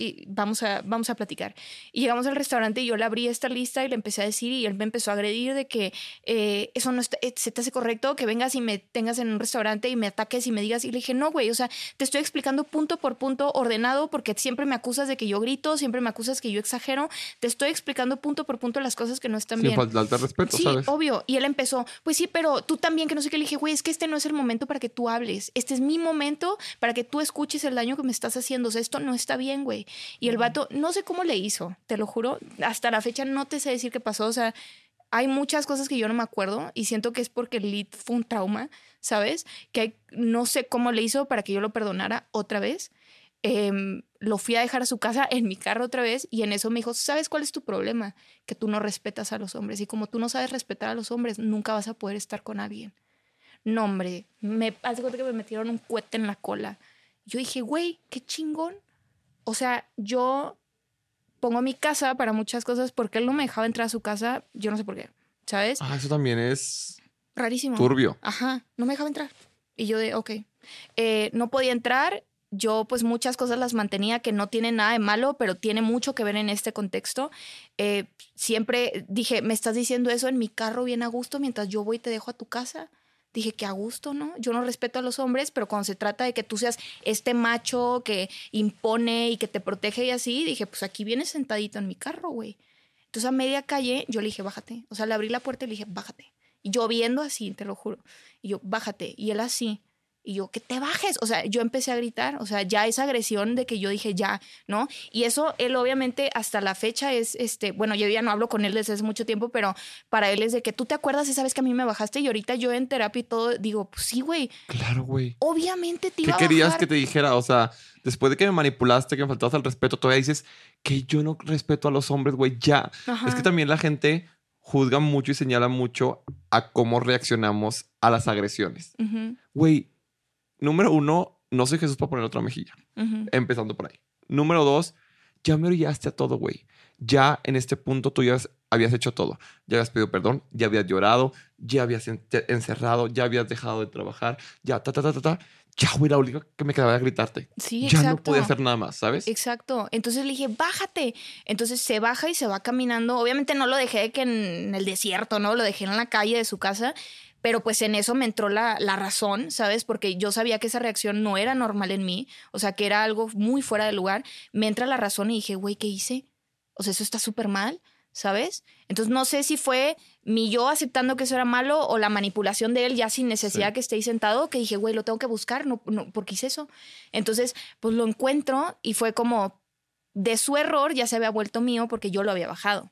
Y vamos a, vamos a platicar. Y llegamos al restaurante y yo le abrí esta lista y le empecé a decir y él me empezó a agredir de que eh, eso no está, eh, se te hace correcto que vengas y me tengas en un restaurante y me ataques y me digas. Y le dije, no, güey, o sea, te estoy explicando punto por punto ordenado porque siempre me acusas de que yo grito, siempre me acusas que yo exagero. Te estoy explicando punto por punto las cosas que no están bien. Sin falta de respeto, sí, obvio. Y él empezó, pues sí, pero tú también, que no sé qué. Le dije, güey, es que este no es el momento para que tú hables. Este es mi momento para que tú escuches el daño que me estás haciendo. O sea, esto no está bien, güey. Y el vato, no sé cómo le hizo, te lo juro, hasta la fecha no te sé decir qué pasó, o sea, hay muchas cosas que yo no me acuerdo y siento que es porque el lead fue un trauma, ¿sabes? Que no sé cómo le hizo para que yo lo perdonara otra vez. Em, lo fui a dejar a su casa en mi carro otra vez y en eso me dijo, ¿sabes cuál es tu problema? Que tú no respetas a los hombres y como tú no sabes respetar a los hombres, nunca vas a poder estar con alguien. No, hombre, me hace cuenta que me metieron un cohete en la cola. Yo dije, güey, qué chingón o sea, yo pongo mi casa para muchas cosas porque él no me dejaba entrar a su casa, yo no sé por qué, ¿sabes? Ah, eso también es rarísimo. Turbio. Ajá, no me dejaba entrar. Y yo de, ok, eh, no podía entrar. Yo pues muchas cosas las mantenía que no tienen nada de malo, pero tiene mucho que ver en este contexto. Eh, siempre dije, me estás diciendo eso en mi carro bien a gusto mientras yo voy y te dejo a tu casa dije que a gusto, ¿no? Yo no respeto a los hombres, pero cuando se trata de que tú seas este macho que impone y que te protege y así, dije, pues aquí vienes sentadito en mi carro, güey. Entonces a media calle yo le dije, bájate. O sea, le abrí la puerta y le dije, bájate. Y yo viendo así, te lo juro. Y yo, bájate. Y él así. Y yo, que te bajes. O sea, yo empecé a gritar. O sea, ya esa agresión de que yo dije ya, ¿no? Y eso, él obviamente hasta la fecha es, este, bueno, yo ya no hablo con él desde hace mucho tiempo, pero para él es de que tú te acuerdas esa vez que a mí me bajaste y ahorita yo en terapia y todo, digo, pues sí, güey. Claro, güey. Obviamente te iba ¿Qué querías que te dijera? O sea, después de que me manipulaste, que me faltabas al respeto, todavía dices que yo no respeto a los hombres, güey, ya. Es que también la gente juzga mucho y señala mucho a cómo reaccionamos a las agresiones. Güey, número uno, no soy Jesús para poner otra mejilla. Empezando por ahí. Número dos, ya me orillaste a todo, güey. Ya en este punto tú ya habías hecho todo. Ya habías pedido perdón, ya habías llorado, ya habías encerrado, ya habías dejado de trabajar, ya ta, ta, ta, ta, ta. Ya, güey, la única que me quedaba era gritarte. Sí, ya no podía hacer nada más, ¿sabes? Exacto. Entonces le dije, bájate. Entonces se baja y se va caminando. Obviamente no lo dejé que en el desierto, ¿no? Lo dejé en la calle de su casa pero pues en eso me entró la, la, razón, ¿sabes? Porque yo sabía que esa reacción no era normal en mí, o sea, que era algo muy fuera de lugar. Me entra la razón y dije, güey, ¿qué hice? O sea, eso está súper mal, ¿sabes? Entonces no sé si fue mi yo aceptando que eso era malo o la manipulación de él ya sin necesidad que esté ahí sentado, que dije, güey, lo tengo que buscar, no, no, ¿por qué hice eso? Entonces, pues lo encuentro y fue como, de su error ya se había vuelto mío porque yo lo había bajado.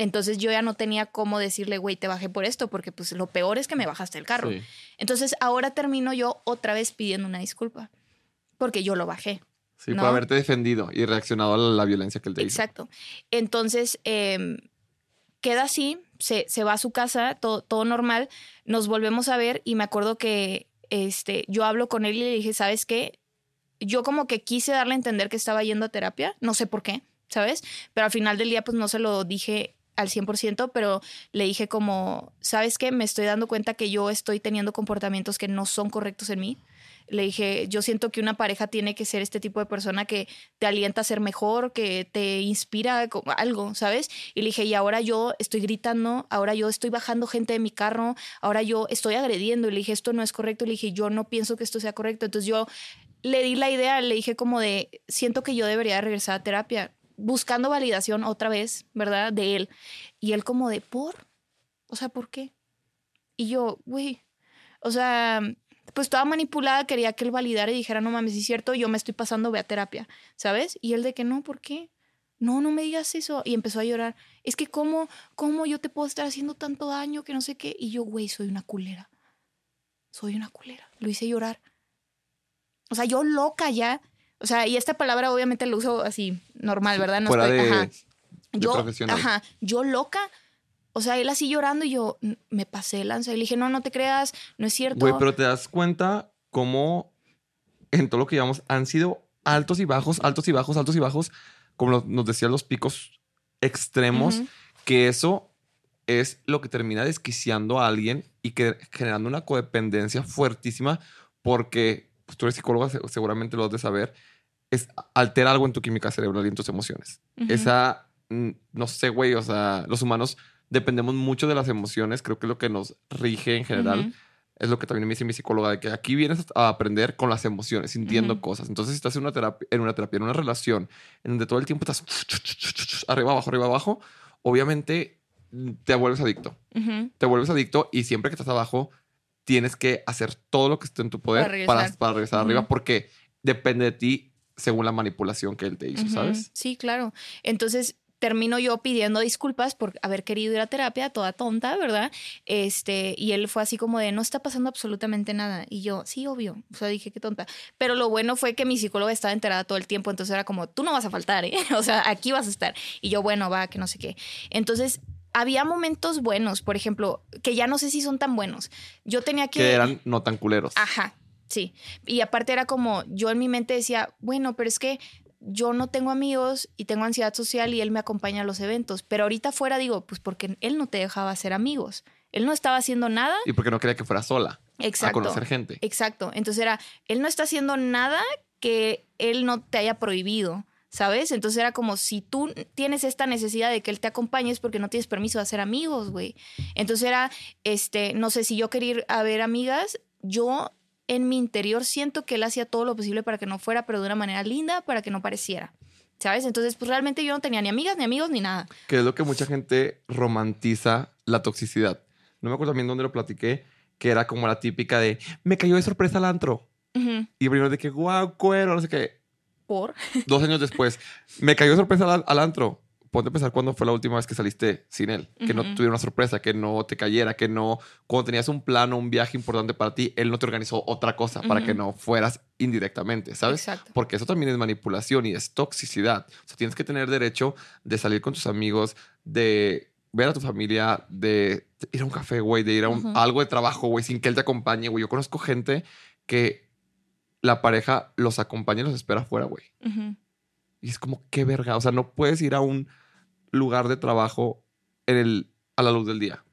Entonces yo ya no tenía cómo decirle, güey, te bajé por esto, porque pues lo peor es que me bajaste el carro. Entonces ahora termino yo otra vez pidiendo una disculpa, porque yo lo bajé. Sí, por haberte defendido y reaccionado a la, violencia que él te hizo. Exacto. Entonces, em, queda así, se, se, va a su casa, todo, todo normal, nos volvemos a ver y me acuerdo que este, yo hablo con él y le dije, ¿sabes qué? Yo como que quise darle a entender que estaba yendo a terapia, no sé por qué, ¿sabes? Pero al final del día pues no se lo dije al 100%, pero le dije como, ¿sabes qué? Me estoy dando cuenta que yo estoy teniendo comportamientos que no son correctos en mí. Le dije, yo siento que una pareja tiene que ser este tipo de persona que te alienta a ser mejor, que te inspira algo, ¿sabes? Y le dije, y ahora yo estoy gritando, ahora yo estoy bajando gente de mi carro, ahora yo estoy agrediendo. Y le dije, esto no es correcto. Le dije, yo no pienso que esto sea correcto. Entonces yo le di la idea, le dije como de, siento que yo debería regresar a terapia buscando validación otra vez, ¿verdad? De él. Y él como de, ¿por? O sea, ¿por qué? Y yo, güey, o sea, pues toda manipulada quería que él validara y dijera, no mames, es cierto, yo me estoy pasando, ve a terapia, ¿sabes? Y él de que no, ¿por qué? No, no me digas eso. Y empezó a llorar. Es que cómo, cómo yo te puedo estar haciendo tanto daño que no sé qué. Y yo, güey, soy una culera. Soy una culera. Lo hice llorar. O sea, yo loca ya o sea, y esta palabra obviamente lo uso así, normal, ¿verdad? No Fuera de, ajá. yo, profesional. Ajá, yo loca. O sea, él así llorando y yo me pasé lanza y le dije, no, no te creas, no es cierto. Güey, pero te das cuenta cómo en todo lo que llevamos han sido altos y bajos, altos y bajos, altos y bajos, como nos decían los picos extremos, que eso es lo que termina desquiciando a alguien y que generando una codependencia fuertísima porque pues, tú eres psicóloga, seguramente lo has de saber, es altera algo en tu química cerebral y en tus emociones. Esa, mm, no sé, güey, o sea, los humanos dependemos mucho de las emociones, creo que lo que nos rige en general. Es lo que también me dice mi psicóloga, de que aquí vienes a aprender con las emociones, sintiendo cosas. Entonces, si estás en una, terapia, en una terapia, en una relación, en donde todo el tiempo estás arriba, abajo, arriba, abajo, obviamente mm, te vuelves adicto. Te vuelves adicto y siempre que estás abajo, tienes que hacer todo lo que esté en tu poder para regresar, arriba, porque depende de ti según la manipulación que él te hizo, ¿sabes? Sí, claro. Entonces termino yo pidiendo disculpas por haber querido ir a terapia, toda tonta, ¿verdad? Este, y él fue así como de, no está pasando absolutamente nada. Y yo, sí, obvio. O sea, dije, qué tonta. Pero lo bueno fue que mi psicóloga estaba enterada todo el tiempo, entonces era como, tú no vas a faltar, ¿eh? O sea, aquí vas a estar. Y yo, bueno, va, que no sé qué. Entonces, había momentos buenos, por ejemplo, que ya no sé si son tan buenos. Yo tenía que... Que eran no tan culeros. Ajá, Sí, y aparte era como, yo en mi mente decía, bueno, pero es que yo no tengo amigos y tengo ansiedad social y él me acompaña a los eventos, pero ahorita fuera digo, pues porque él no te dejaba hacer amigos, él no estaba haciendo nada. Y porque no quería que fuera sola. Exacto. A conocer gente. Exacto. Entonces era, él no está haciendo nada que él no te haya prohibido. ¿Sabes? Entonces era como si tú tienes esta necesidad de que él te acompañe es porque no tienes permiso de hacer amigos, güey. Entonces era, este, no sé, si yo quería ir a ver amigas, yo en mi interior siento que él hacía todo lo posible para que no fuera, pero de una manera linda, para que no pareciera. ¿Sabes? Entonces, pues realmente yo no tenía ni amigas, ni amigos, ni nada. Que es lo que mucha gente romantiza la toxicidad. No me acuerdo también dónde lo platiqué, que era como la típica de, me cayó de sorpresa al antro. Y primero de que, guau, cuero, no sé qué. ¿Por? Dos años después, me cayó de sorpresa al antro ponte a pensar cuándo fue la última vez que saliste sin él, que no tuviera una sorpresa, que no te cayera, que no, cuando tenías un plano, un viaje importante para ti, él no te organizó otra cosa para que no fueras indirectamente, ¿sabes? Exacto. Porque eso también es manipulación y es toxicidad. O sea, tienes que tener derecho de salir con tus amigos, de ver a tu familia, de ir a un café, güey, de ir a un, algo de trabajo, güey, sin que él te acompañe, güey. Yo conozco gente que la pareja los acompaña y los espera afuera, güey. Y es como, qué verga. O sea, no puedes ir a un lugar de trabajo en el, a la luz del día.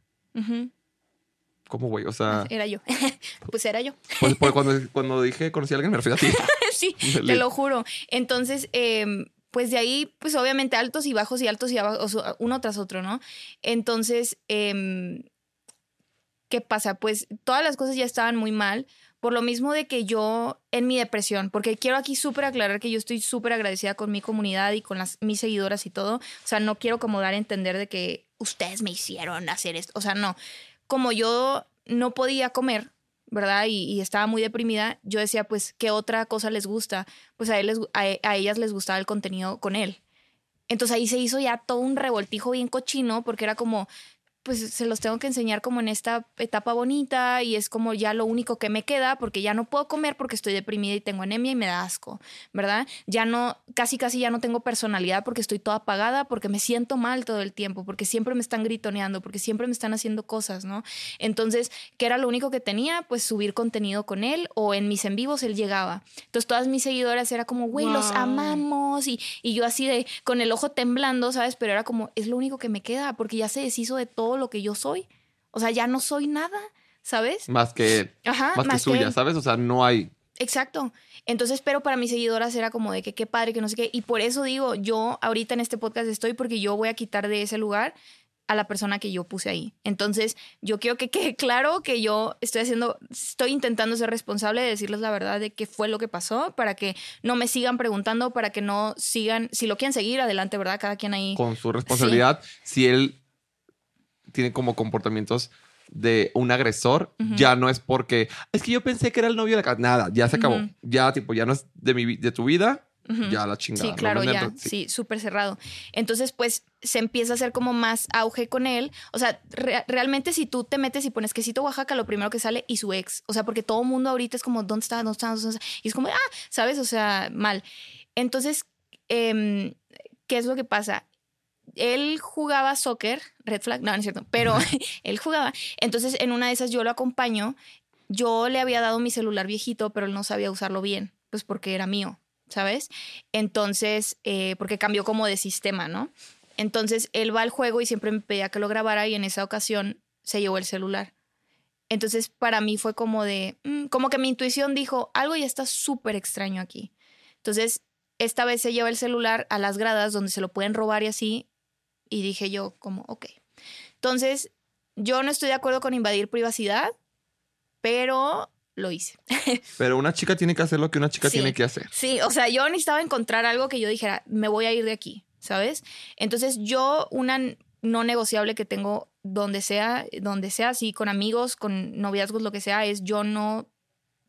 ¿Cómo, güey? O sea. Era yo. pues era yo. Pues, pues, cuando, cuando dije conocí a alguien me refiero a ti. sí, te lo juro. Entonces, em, pues de ahí, pues obviamente altos y bajos y altos y bajos, uno tras otro, ¿no? Entonces, em, ¿qué pasa? Pues todas las cosas ya estaban muy mal, por lo mismo de que yo en mi depresión, porque quiero aquí súper aclarar que yo estoy súper agradecida con mi comunidad y con mis seguidoras y todo, o sea, no quiero como dar a entender de que ustedes me hicieron hacer esto, o sea, no, como yo no podía comer, ¿verdad? Y, estaba muy deprimida, yo decía, pues, ¿qué otra cosa les gusta? Pues a, él a ellas les gustaba el contenido con él. Entonces ahí se hizo ya todo un revoltijo bien cochino porque era como, pues se los tengo que enseñar como en esta etapa bonita y es como ya lo único que me queda porque ya no puedo comer porque estoy deprimida y tengo anemia y me da asco, ¿verdad? Ya no, casi casi ya no tengo personalidad porque estoy toda apagada, porque me siento mal todo el tiempo, porque siempre me están gritoneando, porque siempre me están haciendo cosas, ¿no? Entonces, ¿qué era lo único que tenía? Pues subir contenido con él o en mis en vivos él llegaba. Entonces todas mis seguidoras era como, güey, los amamos y, y yo así de, con el ojo temblando, ¿sabes? Pero era como, es lo único que me queda porque ya se deshizo de todo lo que yo soy. O sea, ya no soy nada, ¿sabes? Más que, más, que suya, ¿sabes? O sea, no hay. Exacto. Entonces, pero para mis seguidoras era como de que qué padre, que no sé qué. Y por eso digo, yo ahorita en este podcast estoy porque yo voy a quitar de ese lugar a la persona que yo puse ahí. Entonces, yo quiero que quede claro que yo estoy haciendo, estoy intentando ser responsable de decirles la verdad de qué fue lo que pasó, para que no me sigan preguntando, para que no sigan, si lo quieren seguir, adelante, ¿verdad? Cada quien ahí. Con su responsabilidad. Si él tiene como comportamientos de un agresor, ya no es porque es que yo pensé que era el novio de la casa. Nada, ya se acabó. Ya, tipo, ya no es de, mi, de tu vida, ya la chingada. Sí, claro, ya. Sí, súper cerrado. Entonces, pues se empieza a hacer como más auge con él. O sea, realmente si tú te metes y pones quesito Oaxaca, lo primero que sale y su ex. O sea, porque todo el mundo ahorita es como, ¿dónde está? ¿Dónde está? ¿Dónde está? Y es como, ah, ¿sabes? O sea, mal. Entonces, em, ¿qué es lo que pasa? Él jugaba soccer, red flag, no, no es cierto, pero él jugaba. Entonces, en una de esas yo lo acompaño. Yo le había dado mi celular viejito, pero él no sabía usarlo bien, pues porque era mío, ¿sabes? Entonces, eh, porque cambió como de sistema, ¿no? Entonces, él va al juego y siempre me pedía que lo grabara y en esa ocasión se llevó el celular. Entonces, para mí fue como de, mm, como que mi intuición dijo, algo ya está súper extraño aquí. Entonces, esta vez se lleva el celular a las gradas donde se lo pueden robar y así, y dije yo como, ok. Entonces, yo no estoy de acuerdo con invadir privacidad, pero lo hice. Pero una chica tiene que hacer lo que una chica tiene que hacer. Sí, o sea, yo necesitaba encontrar algo que yo dijera, me voy a ir de aquí, ¿sabes? Entonces, yo una no negociable que tengo donde sea, donde sea, sí, con amigos, con noviazgos, lo que sea, es yo no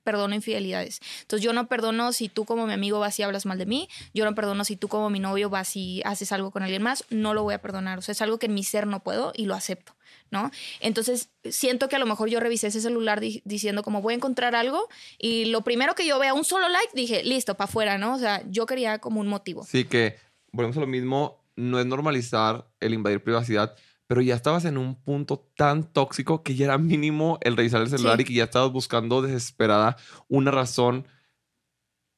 perdono infidelidades. Entonces yo no perdono si tú como mi amigo vas y hablas mal de mí, yo no perdono si tú como mi novio vas y haces algo con alguien más, no lo voy a perdonar. O sea, es algo que en mi ser no puedo y lo acepto, ¿no? Entonces siento que a lo mejor yo revisé ese celular diciendo como voy a encontrar algo y lo primero que yo vea un solo like, dije, listo, para afuera, ¿no? O sea, yo quería como un motivo. Sí, que volvemos a lo mismo, no es normalizar el invadir privacidad, pero ya estabas en un punto tan tóxico que ya era mínimo el revisar el celular y que ya estabas buscando desesperada una razón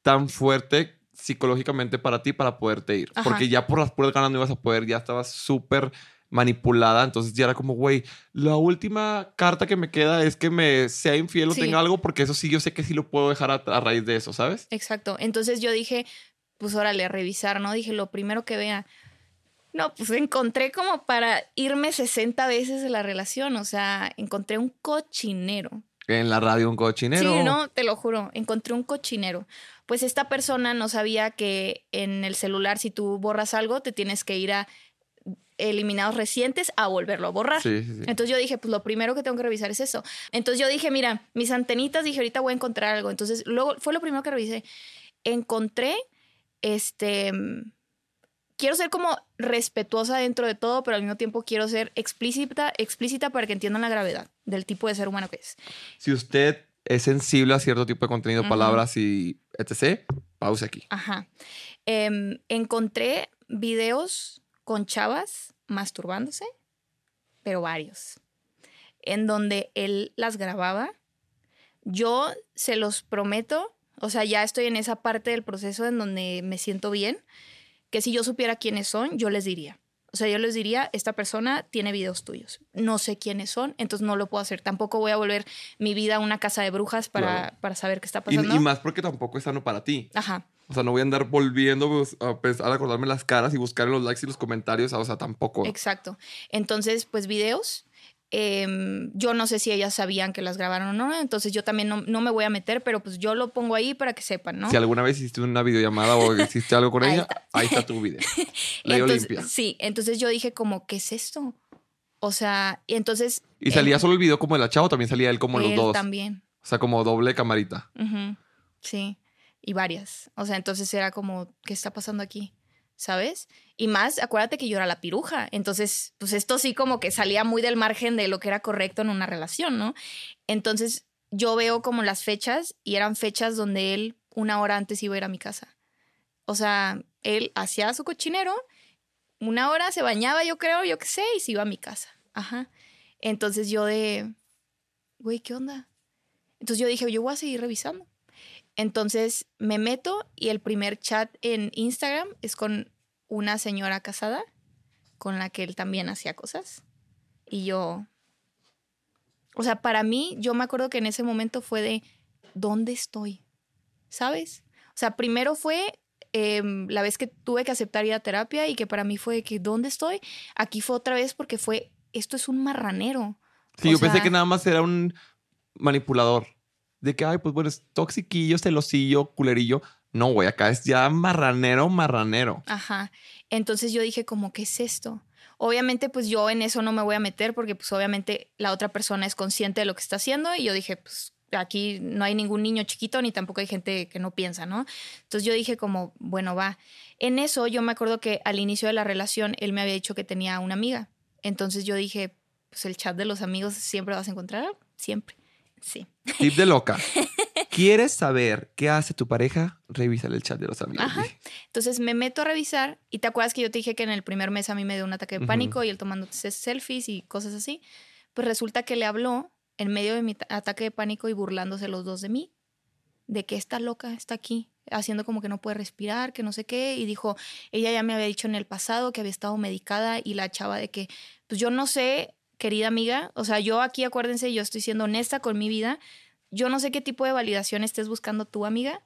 tan fuerte psicológicamente para ti para poderte ir. Porque ya por las puras ganas no ibas a poder, ya estabas súper manipulada, entonces ya era como, güey, la última carta que me queda es que me sea infiel o tenga algo, porque eso sí, yo sé que sí lo puedo dejar a, a, raíz de eso, ¿sabes? Exacto, entonces yo dije, pues órale, a revisar, ¿no? Dije, lo primero que vea, no, pues encontré como para irme 60 veces de la relación, o sea, encontré un cochinero. En la radio un cochinero. Sí, no, te lo juro, encontré un cochinero. Pues esta persona no sabía que en el celular si tú borras algo te tienes que ir a eliminados recientes a volverlo a borrar. Entonces yo dije, pues lo primero que tengo que revisar es eso. Entonces yo dije, mira, mis antenitas, dije, ahorita voy a encontrar algo. Entonces luego fue lo primero que revisé. Encontré este quiero ser como respetuosa dentro de todo, pero al mismo tiempo quiero ser explícita, explícita para que entiendan la gravedad del tipo de ser humano que es. Si usted es sensible a cierto tipo de contenido, palabras y etc., pause aquí. Ajá. Em, encontré videos con chavas masturbándose, pero varios, en donde él las grababa. Yo se los prometo, o sea, ya estoy en esa parte del proceso en donde me siento bien que si yo supiera quiénes son, yo les diría. O sea, yo les diría, esta persona tiene videos tuyos. No sé quiénes son, entonces no lo puedo hacer. Tampoco voy a volver mi vida una casa de brujas para, para saber qué está pasando. Y, más porque tampoco es sano para ti. Ajá. O sea, no voy a andar volviendo pues, a, pensar, a acordarme las caras y buscar en los likes y los comentarios. O sea, tampoco. Exacto. Entonces, pues videos. Em, yo no sé si ellas sabían que las grabaron o no, entonces yo también no, me voy a meter, pero pues yo lo pongo ahí para que sepan, ¿no? Si alguna vez hiciste una videollamada o hiciste algo con ella, ahí está tu video. La Sí, entonces yo dije como, ¿qué es esto? O sea, y entonces... ¿Y salía solo el video como de la chava o también salía él como los dos? también. O sea, como doble camarita. Sí, y varias. O sea, entonces era como, ¿qué está pasando aquí? ¿Sabes? Y más, acuérdate que yo era la piruja. Entonces, pues esto sí como que salía muy del margen de lo que era correcto en una relación, ¿no? Entonces, yo veo como las fechas y eran fechas donde él una hora antes iba a ir a mi casa. O sea, él hacía su cochinero, una hora se bañaba, yo creo, yo qué sé, y se iba a mi casa. Ajá. Entonces yo de, güey, ¿qué onda? Entonces yo dije, yo voy a seguir revisando. Entonces me meto y el primer chat en Instagram es con una señora casada con la que él también hacía cosas. Y yo, o sea, para mí, yo me acuerdo que en ese momento fue de, ¿dónde estoy? ¿Sabes? O sea, primero fue em, la vez que tuve que aceptar ir a terapia y que para mí fue que, ¿dónde estoy? Aquí fue otra vez porque fue, esto es un marranero. Sí, yo pensé que nada más era un manipulador de que, ay, pues bueno, es toxiquillo, celosillo, culerillo. No, güey, acá es ya marranero, marranero. Ajá. Entonces yo dije, como, ¿qué es esto? Obviamente, pues yo en eso no me voy a meter porque, pues obviamente, la otra persona es consciente de lo que está haciendo y yo dije, pues aquí no hay ningún niño chiquito ni tampoco hay gente que no piensa, ¿no? Entonces yo dije como, bueno, va. En eso yo me acuerdo que al inicio de la relación él me había dicho que tenía una amiga. Entonces yo dije, pues el chat de los amigos siempre vas a encontrar, siempre. Sí. Tip de loca. ¿Quieres saber qué hace tu pareja? Revisa el chat de los amigos. Ajá. Entonces me meto a revisar y te acuerdas que yo te dije que en el primer mes a mí me dio un ataque de pánico y él tomando selfies y cosas así. Pues resulta que le habló en medio de mi ataque de pánico y burlándose los dos de mí. De que esta loca está aquí, haciendo como que no puede respirar, que no sé qué. Y dijo, ella ya me había dicho en el pasado que había estado medicada y la chava de que, pues yo no sé querida amiga. O sea, yo aquí, acuérdense, yo estoy siendo honesta con mi vida. Yo no sé qué tipo de validación estés buscando tú, amiga,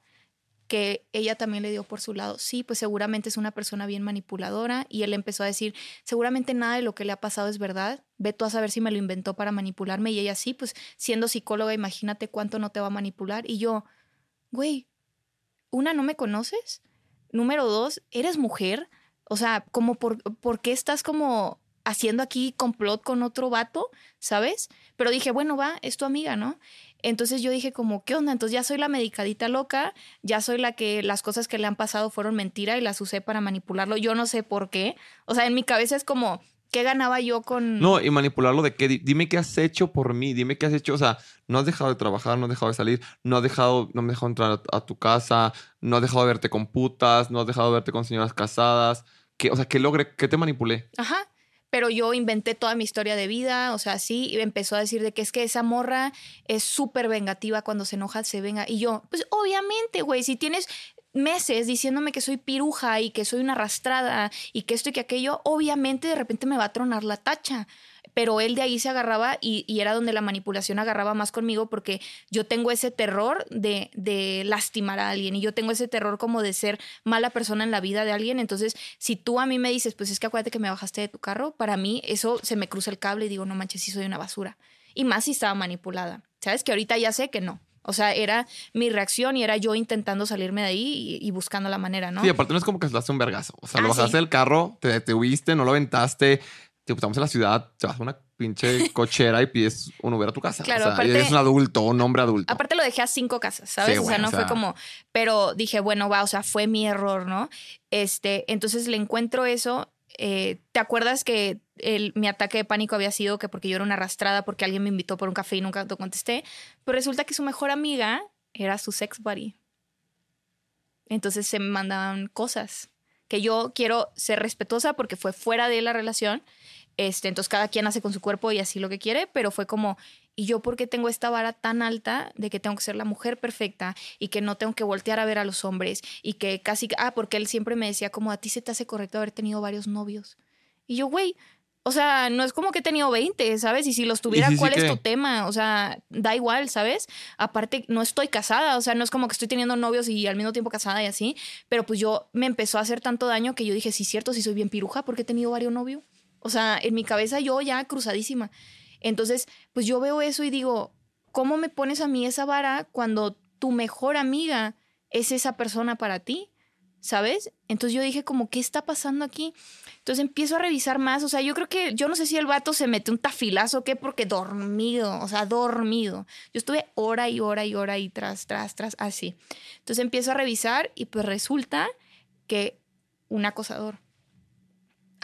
que ella también le dio por su lado. Sí, pues seguramente es una persona bien manipuladora y él empezó a decir, seguramente nada de lo que le ha pasado es verdad. Ve tú a saber si me lo inventó para manipularme y ella sí, pues siendo psicóloga, imagínate cuánto no te va a manipular. Y yo, güey, una, no me conoces. Número dos, eres mujer. O sea, como por, ¿por qué estás como haciendo aquí complot con otro vato, ¿sabes? Pero dije, bueno, va, es tu amiga, ¿no? Entonces yo dije como, ¿qué onda? Entonces ya soy la medicadita loca, ya soy la que las cosas que le han pasado fueron mentira y las usé para manipularlo. Yo no sé por qué. O sea, en mi cabeza es como, ¿qué ganaba yo con...? No, y manipularlo de qué? Dime qué has hecho por mí, dime qué has hecho. O sea, no has dejado de trabajar, no has dejado de salir, no has dejado, no me dejado entrar a, tu casa, no has dejado de verte con putas, no has dejado de verte con señoras casadas. ¿Qué, o sea, ¿qué logré? ¿Qué te manipulé? Ajá pero yo inventé toda mi historia de vida, o sea, sí, y empezó a decir de que es que esa morra es súper vengativa, cuando se enoja se venga. Y yo, pues obviamente, güey, si tienes meses diciéndome que soy piruja y que soy una arrastrada y que esto y que aquello, obviamente de repente me va a tronar la tacha pero él de ahí se agarraba y, era donde la manipulación agarraba más conmigo porque yo tengo ese terror de, de, lastimar a alguien y yo tengo ese terror como de ser mala persona en la vida de alguien. Entonces, si tú a mí me dices, pues es que acuérdate que me bajaste de tu carro, para mí eso se me cruza el cable y digo, no manches, sí soy una basura. Y más si estaba manipulada. ¿Sabes? Que ahorita ya sé que no. O sea, era mi reacción y era yo intentando salirme de ahí y, buscando la manera, ¿no? Sí, aparte no es como que se hace un vergazo. O sea, lo ah, bajaste del carro, te detuviste, no lo aventaste, estamos en la ciudad, te vas a una pinche cochera y pides un Uber a tu casa. Claro, o sea, eres un adulto, un hombre adulto. Aparte lo dejé a cinco casas, ¿sabes? o sea, no fue como, pero dije, bueno, va, o sea, fue mi error, ¿no? Este, entonces le encuentro eso. Eh, ¿Te acuerdas que el, mi ataque de pánico había sido que porque yo era una arrastrada, porque alguien me invitó por un café y nunca lo contesté? Pero resulta que su mejor amiga era su sex buddy. Entonces se me mandaban cosas que yo quiero ser respetuosa porque fue fuera de la relación este, entonces cada quien hace con su cuerpo y así lo que quiere, pero fue como, ¿y yo por qué tengo esta vara tan alta de que tengo que ser la mujer perfecta y que no tengo que voltear a ver a los hombres y que casi, ah, porque él siempre me decía como a ti se te hace correcto haber tenido varios novios. Y yo, güey, o sea, no es como que he tenido 20, ¿sabes? Y si los tuviera, ¿cuál es tu tema? O sea, da igual, ¿sabes? Aparte, no estoy casada, o sea, no es como que estoy teniendo novios y al mismo tiempo casada y así, pero pues yo me empezó a hacer tanto daño que yo dije, sí, cierto, si soy bien piruja porque he tenido varios novios. O sea, en mi cabeza yo ya cruzadísima. Entonces, pues yo veo eso y digo, ¿cómo me pones a mí esa vara cuando tu mejor amiga es esa persona para ti? ¿Sabes? Entonces yo dije como, ¿qué está pasando aquí? Entonces empiezo a revisar más, o sea, yo creo que, yo no sé si el vato se mete un tafilazo o qué, porque dormido, o sea, dormido. Yo estuve hora y hora y hora y tras, tras, tras, así. Entonces empiezo a revisar y pues resulta que un acosador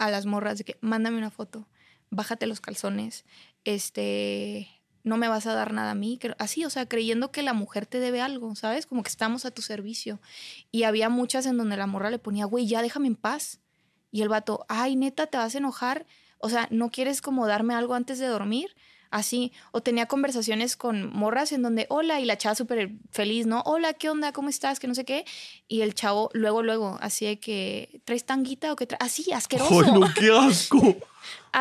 a las morras de que, mándame una foto, bájate los calzones, este, no me vas a dar nada a mí. Así, o sea, creyendo que la mujer te debe algo, ¿sabes? Como que estamos a tu servicio. Y había muchas en donde la morra le ponía, güey, ya déjame en paz. Y el vato, ay, neta, te vas a enojar. O sea, ¿no quieres como darme algo antes de dormir? Así. O tenía conversaciones con morras en donde, hola, y la chava súper feliz, ¿no? Hola, ¿qué onda? ¿Cómo estás? Que no sé qué. Y el chavo, luego, luego, así de que, ¿traes tanguita o qué traes? Así, asqueroso. ¡Ay, no, qué asco!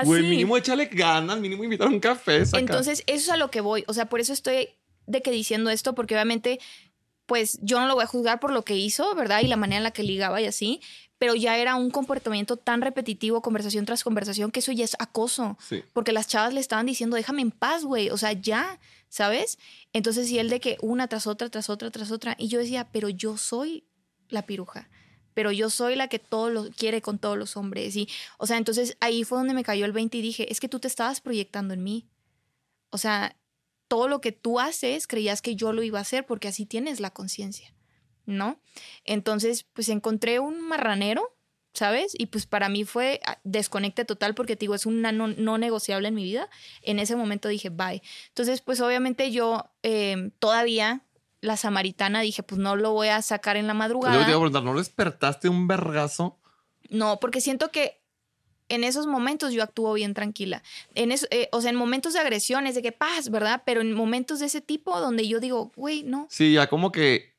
Güey, mínimo échale ganas, mínimo invitar un café. Entonces, eso es a lo que voy. O sea, por eso estoy de que diciendo esto, porque obviamente, pues yo no lo voy a juzgar por lo que hizo, ¿verdad? Y la manera en la que ligaba y así, pero ya era un comportamiento tan repetitivo, conversación tras conversación, que eso ya es acoso. Porque las chavas le estaban diciendo, déjame en paz, güey. O sea, ya, ¿sabes? Entonces, y él de que una tras otra, tras otra, tras otra. Y yo decía, pero yo soy la piruja pero yo soy la que todo lo quiere con todos los hombres. Y, o sea, entonces ahí fue donde me cayó el 20 y dije, es que tú te estabas proyectando en mí. O sea, todo lo que tú haces creías que yo lo iba a hacer porque así tienes la conciencia, ¿no? Entonces, pues encontré un marranero, ¿sabes? Y pues para mí fue ah, desconecte total porque te digo, es un no, no, negociable en mi vida. En ese momento dije, bye. Entonces, pues obviamente yo eh, todavía la samaritana, dije, pues no lo voy a sacar en la madrugada. Yo te iba a preguntar, ¿no despertaste un vergazo? No, porque siento que en esos momentos yo actúo bien tranquila. En eso, eh, o sea, en momentos de agresiones, de que paz, ¿verdad? Pero en momentos de ese tipo donde yo digo, güey, no. Sí, ya como que.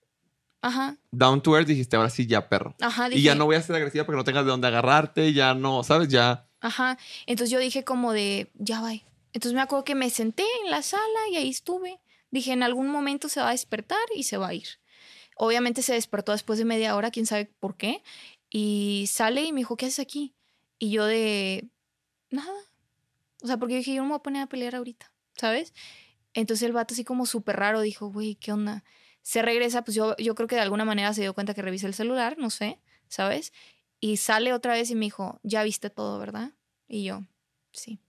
Ajá. Down to earth dijiste, ahora sí, ya, perro. Ajá. y ya no voy a ser agresiva porque no tengas de dónde agarrarte, ya no, ¿sabes? Ya. Ajá. Entonces yo dije como de, ya va. Entonces me acuerdo que me senté en la sala y ahí estuve. Dije, en algún momento se va a despertar y se va a ir. Obviamente se despertó después de media hora, quién sabe por qué. Y sale y me dijo, ¿qué haces aquí? Y yo de, nada. O sea, porque dije, yo no me voy a poner a pelear ahorita, ¿sabes? Entonces el vato así como súper raro dijo, güey, ¿qué onda? Se regresa, pues yo, yo creo que de alguna manera se dio cuenta que revisé el celular, no sé, ¿sabes? Y sale otra vez y me dijo, ya viste todo, ¿verdad? Y yo, sí.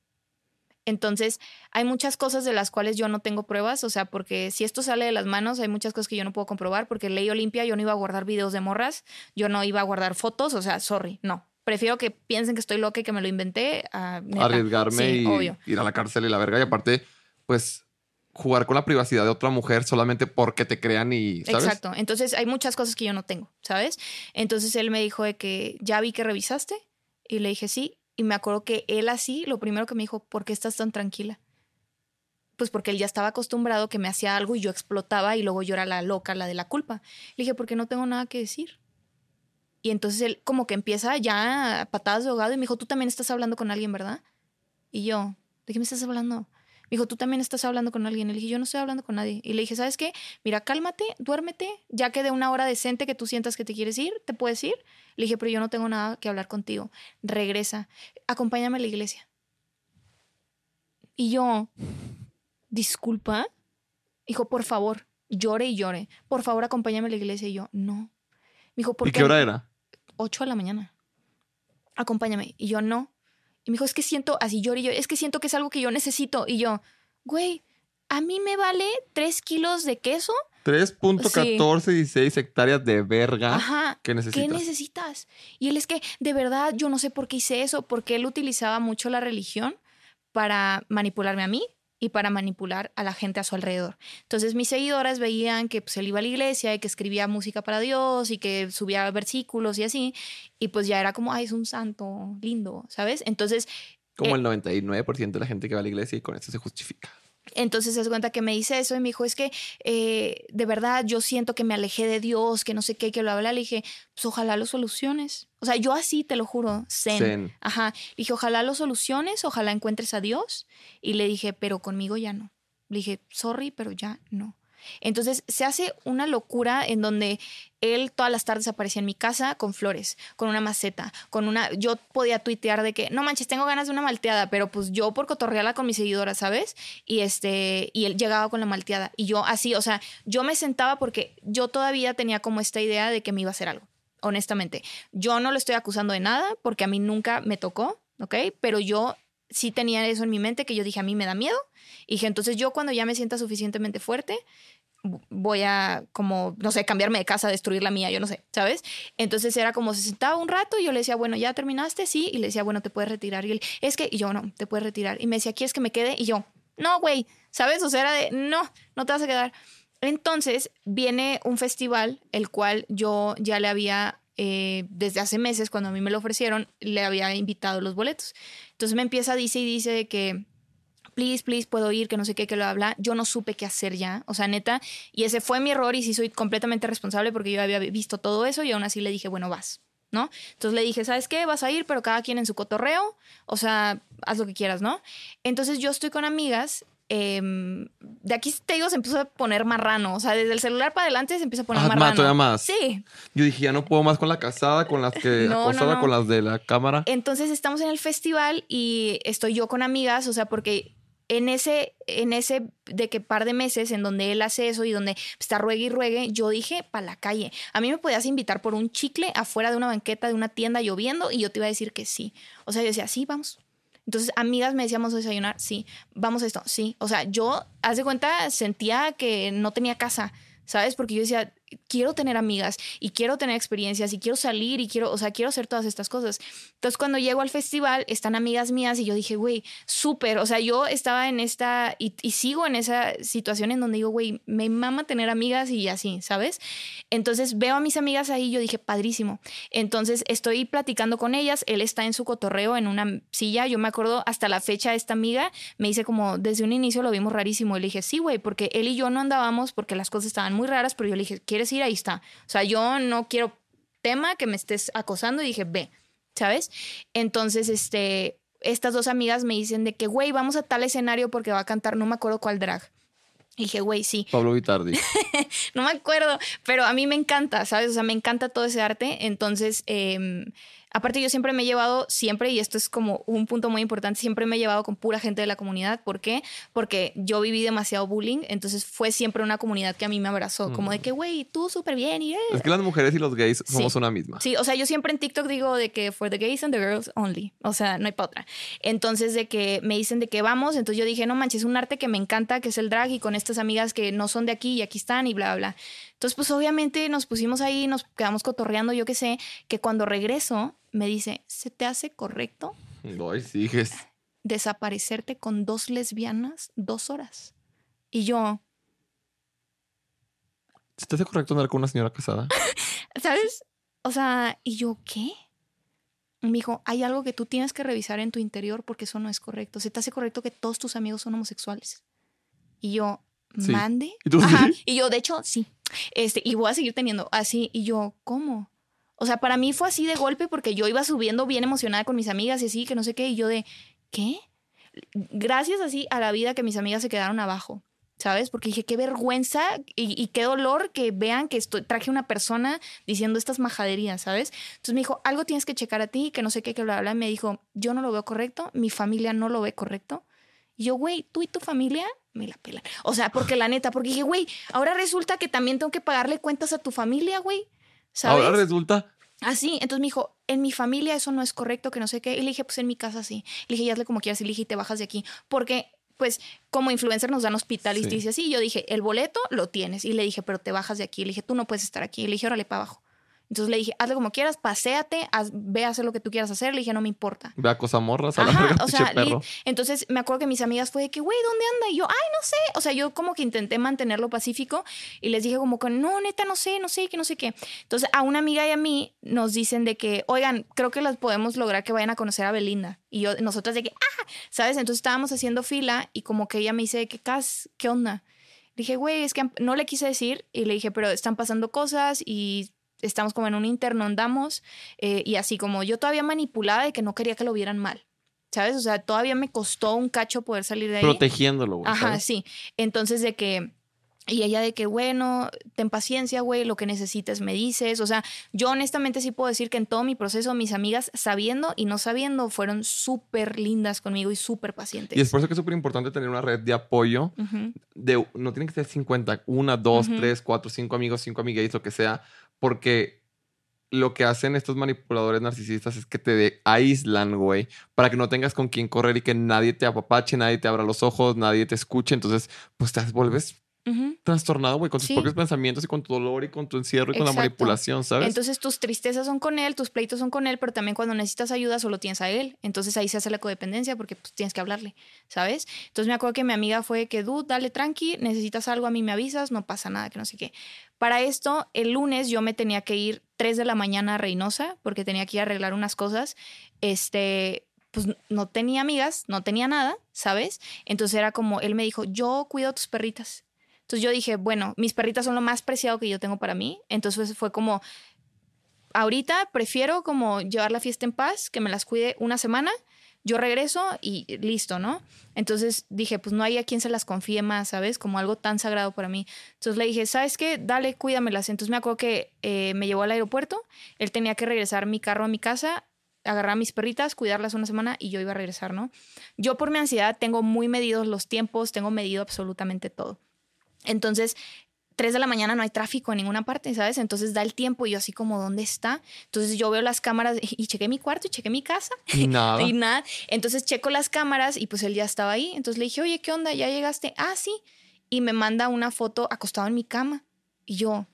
Entonces, hay muchas cosas de las cuales yo no tengo pruebas, o sea, porque si esto sale de las manos, hay muchas cosas que yo no puedo comprobar, porque ley Olimpia yo no iba a guardar videos de morras, yo no iba a guardar fotos, o sea, sorry, no. Prefiero que piensen que estoy loca y que me lo inventé a arriesgarme y ir a la cárcel y la verga. Y aparte, pues jugar con la privacidad de otra mujer solamente porque te crean y ¿sabes? Exacto. Entonces hay muchas cosas que yo no tengo, ¿sabes? Entonces él me dijo de que ya vi que revisaste y le dije sí y me acuerdo que él así, lo primero que me dijo, ¿por qué estás tan tranquila? Pues porque él ya estaba acostumbrado que me hacía algo y yo explotaba y luego yo era la loca, la de la culpa. Le dije, porque no tengo nada que decir. Y entonces él como que empieza ya patadas de ahogado y me dijo, tú también estás hablando con alguien, ¿verdad? Y yo, ¿de qué me estás hablando? Me dijo, tú también estás hablando con alguien. Le dije, yo no estoy hablando con nadie. Y le dije, ¿sabes qué? Mira, cálmate, duérmete, ya que de una hora decente que tú sientas que te quieres ir, te puedes ir. Le dije, pero yo no tengo nada que hablar contigo. Regresa, acompáñame a la iglesia. Y yo, disculpa. Dijo, por favor, llore y llore. Por favor, acompáñame a la iglesia. Y yo, no. Me dijo, ¿por ¿Y qué hora era? Ocho de la mañana. Acompáñame. Y yo, no. Y me dijo, es que siento, así lloré yo, es que siento que es algo que yo necesito. Y yo, güey, a mí me vale tres kilos de queso. 3.1416 hectáreas de verga Ajá, que necesitas. ¿Qué necesitas? Y él es que, de verdad, yo no sé por qué hice eso, porque él utilizaba mucho la religión para manipularme a mí y para manipular a la gente a su alrededor. Entonces mis seguidoras veían que pues, él iba a la iglesia y que escribía música para Dios y que subía versículos y así, y pues ya era como, ay, es un santo lindo, ¿sabes? Entonces... Como el 99% de la gente que va a la iglesia y con eso se justifica. Entonces se cuenta que me dice eso y me dijo, es que eh, de verdad yo siento que me alejé de Dios, que no sé qué, que lo habla. Le dije, pues ojalá lo soluciones. O sea, yo así te lo juro, zen. Ajá. Le dije, ojalá lo soluciones, ojalá encuentres a Dios. Y le dije, pero conmigo ya no. Le dije, sorry, pero ya no. Entonces se hace una locura en donde él todas las tardes aparecía en mi casa con flores, con una maceta, con una... Yo podía tuitear de que, no manches, tengo ganas de una malteada, pero pues yo por cotorrearla con mis seguidoras, ¿sabes? Y este, y él llegaba con la malteada. Y yo así, o sea, yo me sentaba porque yo todavía tenía como esta idea de que me iba a hacer algo, honestamente. Yo no lo estoy acusando de nada porque a mí nunca me tocó, ¿ok? Pero yo sí tenía eso en mi mente que yo dije, a mí me da miedo. Y dije, entonces yo cuando ya me sienta suficientemente fuerte, voy a como, no sé, cambiarme de casa, destruir la mía, yo no sé, ¿sabes? Entonces era como se sentaba un rato y yo le decía, bueno, ¿ya terminaste? Sí. Y le decía, bueno, te puedes retirar. Y él, es que, y yo, no, te puedes retirar. Y me decía, ¿quieres que me quede? Y yo, no, güey, ¿sabes? O sea, era de, no, no te vas a quedar. Entonces viene un festival, el cual yo ya le había, eh, desde hace meses, cuando a mí me lo ofrecieron, le había invitado los boletos. Entonces me empieza, dice y dice que please, please, puedo ir, que no sé qué, que lo habla. Yo no supe qué hacer ya, o sea, neta. Y ese fue mi error y sí soy completamente responsable porque yo había visto todo eso y aún así le dije, bueno, vas, ¿no? Entonces le dije, ¿sabes qué? Vas a ir, pero cada quien en su cotorreo, o sea, haz lo que quieras, ¿no? Entonces yo estoy con amigas. Em, de aquí te digo, se empezó a poner marrano. O sea, desde el celular para adelante se empieza a poner Ah, marrano. todavía más. Sí. Yo dije, ya no puedo más con la casada, con las que No, no, acosada, no. con las de la cámara. Entonces estamos en el festival y estoy yo con amigas, o sea, porque en ese, en ese de que par de meses en donde él hace eso y donde está ruegue y ruegue, yo dije, para la calle. A mí me podías invitar por un chicle afuera de una banqueta de una tienda lloviendo y yo te iba a decir que sí. O sea, yo decía, sí, vamos. Entonces, amigas me decíamos desayunar, sí, vamos a esto, sí. O sea, yo, haz de cuenta, sentía que no tenía casa, ¿sabes? Porque yo decía, quiero tener amigas y quiero tener experiencias y quiero salir y quiero, o sea, quiero hacer todas estas cosas. Entonces, cuando llego al festival, están amigas mías y yo dije, güey, súper, o sea, yo estaba en esta y, y sigo en esa situación en donde digo, güey, me mama tener amigas y así, ¿sabes? Entonces, veo a mis amigas ahí y yo dije, padrísimo. Entonces, estoy platicando con ellas, él está en su cotorreo en una silla, yo me acuerdo hasta la fecha, esta amiga me dice como, desde un inicio lo vimos rarísimo, y le dije, sí, güey, porque él y yo no andábamos porque las cosas estaban muy raras, pero yo le dije, ¿quieres ir? Ahí está. O sea, yo no quiero tema que me estés acosando y dije, ve, ¿sabes? Entonces, este, estas dos amigas me dicen de que, güey, vamos a tal escenario porque va a cantar, no me acuerdo cuál drag. Y dije, güey, sí, Pablo Vitardi. no me acuerdo, pero a mí me encanta, ¿sabes? O sea, me encanta todo ese arte. Entonces, eh, aparte yo siempre me he llevado, siempre, y esto es como un punto muy importante, siempre me he llevado con pura gente de la comunidad. ¿Por qué? Porque yo viví demasiado bullying, entonces fue siempre una comunidad que a mí me abrazó, como de que, güey, tú súper bien y... eh". es que las mujeres y los gays somos Sí. una misma. Sí, o sea, yo siempre en TikTok digo de que for the gays and the girls only. O sea, no hay para otra. Entonces, de que me dicen de que vamos. Entonces yo dije, no manches, es un arte que me encanta, que es el drag, y con estas amigas que no son de aquí y aquí están y bla, bla, bla. Entonces, pues obviamente nos pusimos ahí, nos quedamos cotorreando, yo qué sé, que cuando regreso me dice, ¿se te hace correcto Ay, sigues. desaparecerte con dos lesbianas dos horas? Y yo, ¿Se te hace correcto andar con una señora casada? ¿Sabes? O sea, ¿y yo qué? Me dijo, hay algo que tú tienes que revisar en tu interior porque eso no es correcto. ¿Se te hace correcto que todos tus amigos son homosexuales? Y yo, Sí. mande. ¿Y tú sí? Y yo, de hecho, sí. Este, y voy a seguir teniendo así. Y yo, ¿cómo? O sea, para mí fue así de golpe porque yo iba subiendo bien emocionada con mis amigas y así, que no sé qué. Y yo de, ¿qué? Gracias así a la vida que mis amigas se quedaron abajo. ¿Sabes? Porque dije, qué vergüenza y, qué dolor que vean que estoy, traje una persona diciendo estas majaderías, ¿sabes? Entonces me dijo, algo tienes que checar a ti, que no sé qué, que bla, bla. Y me dijo, yo no lo veo correcto, mi familia no lo ve correcto. Yo, güey, tú y tu familia me la pelan. O sea, porque la neta, porque dije, güey, ahora resulta que también tengo que pagarle cuentas a tu familia, güey. ¿Sabes? Ahora resulta. Así, entonces me dijo, en mi familia eso no es correcto, que no sé qué. Y le dije, pues en mi casa sí. Le dije, y hazle como quieras. Y le dije, y te bajas de aquí. Porque, pues, como influencer nos dan hospital y Sí. dice así. Yo dije, el boleto lo tienes. Y le dije, pero te bajas de aquí. Le dije, tú no puedes estar aquí. Y le dije, órale, para abajo. Entonces le dije, hazle como quieras, paséate, haz- ve a hacer lo que tú quieras hacer. Le dije, no me importa. Ve a cosa morras a la Ajá, o sea, perro. entonces me acuerdo que mis amigas fue de que, güey, ¿dónde anda? Y yo, ay, no sé. O sea, yo como que intenté mantenerlo pacífico y les dije como que, no, neta, no sé, no sé, que no sé qué. Entonces a una amiga y a mí nos dicen de que, oigan, creo que las podemos lograr que vayan a conocer a Belinda. Y yo, nosotras de que, ah, ¿sabes? Entonces estábamos haciendo fila y como que ella me dice de que, Cas, ¿qué onda? Dije, güey, es que no le quise decir y le dije, pero están pasando cosas y estamos como en un interno, andamos eh, y así como yo todavía manipulada de que no quería que lo vieran mal. ¿Sabes? O sea, todavía me costó un cacho poder salir de ahí. Protegiéndolo, güey. Ajá, ¿sabes? sí. Entonces de que Y ella de que, bueno, ten paciencia, güey, lo que necesites me dices. O sea, yo honestamente sí puedo decir que en todo mi proceso mis amigas, sabiendo y no sabiendo, fueron súper lindas conmigo y súper pacientes. Y es por eso que es súper importante tener una red de apoyo. de, no tienen que ser 50, una, dos, tres, cuatro, cinco amigos, cinco amigas, lo que sea, porque lo que hacen estos manipuladores narcisistas es que te aíslan, güey, para que no tengas con quién correr y que nadie te apapache, nadie te abra los ojos, nadie te escuche. Entonces, pues te vuelves trastornado, güey, con tus propios pensamientos y con tu dolor y con tu encierro y con la manipulación, ¿sabes? Entonces tus tristezas son con él, tus pleitos son con él, pero también cuando necesitas ayuda solo tienes a él. Entonces ahí se hace la codependencia porque pues, tienes que hablarle, ¿sabes? Entonces me acuerdo que mi amiga fue que, dude, dale tranqui, necesitas algo, a mí me avisas, no pasa nada, que no sé qué. Para esto, el lunes yo me tenía que ir 3 de la mañana a Reynosa porque tenía que ir a arreglar unas cosas. Este, pues no tenía amigas, no tenía nada, ¿sabes? Entonces era como, él me dijo, yo cuido a tus perritas. Entonces yo dije, bueno, mis perritas son lo más preciado que yo tengo para mí. Entonces fue como, ahorita prefiero como llevar la fiesta en paz, que me las cuide una semana, yo regreso y listo, ¿no? Entonces dije, pues no hay a quien se las confíe más, ¿sabes? Como algo tan sagrado para mí. Entonces le dije, ¿sabes qué? Dale, cuídamelas. Entonces me acuerdo que eh, me llevó al aeropuerto, él tenía que regresar mi carro a mi casa, agarrar a mis perritas, cuidarlas una semana y yo iba a regresar, ¿no? Yo por mi ansiedad tengo muy medidos los tiempos, tengo medido absolutamente todo. Entonces, 3 de la mañana no hay tráfico en ninguna parte, ¿sabes? Entonces da el tiempo y yo así como, ¿dónde está? Entonces yo veo las cámaras y chequé mi cuarto y chequé mi casa. Y nada. y nada. Entonces checo las cámaras y pues él ya estaba ahí. Entonces le dije, oye, ¿qué onda? ¿Ya llegaste? Ah, sí. Y me manda una foto acostado en mi cama. Y yo,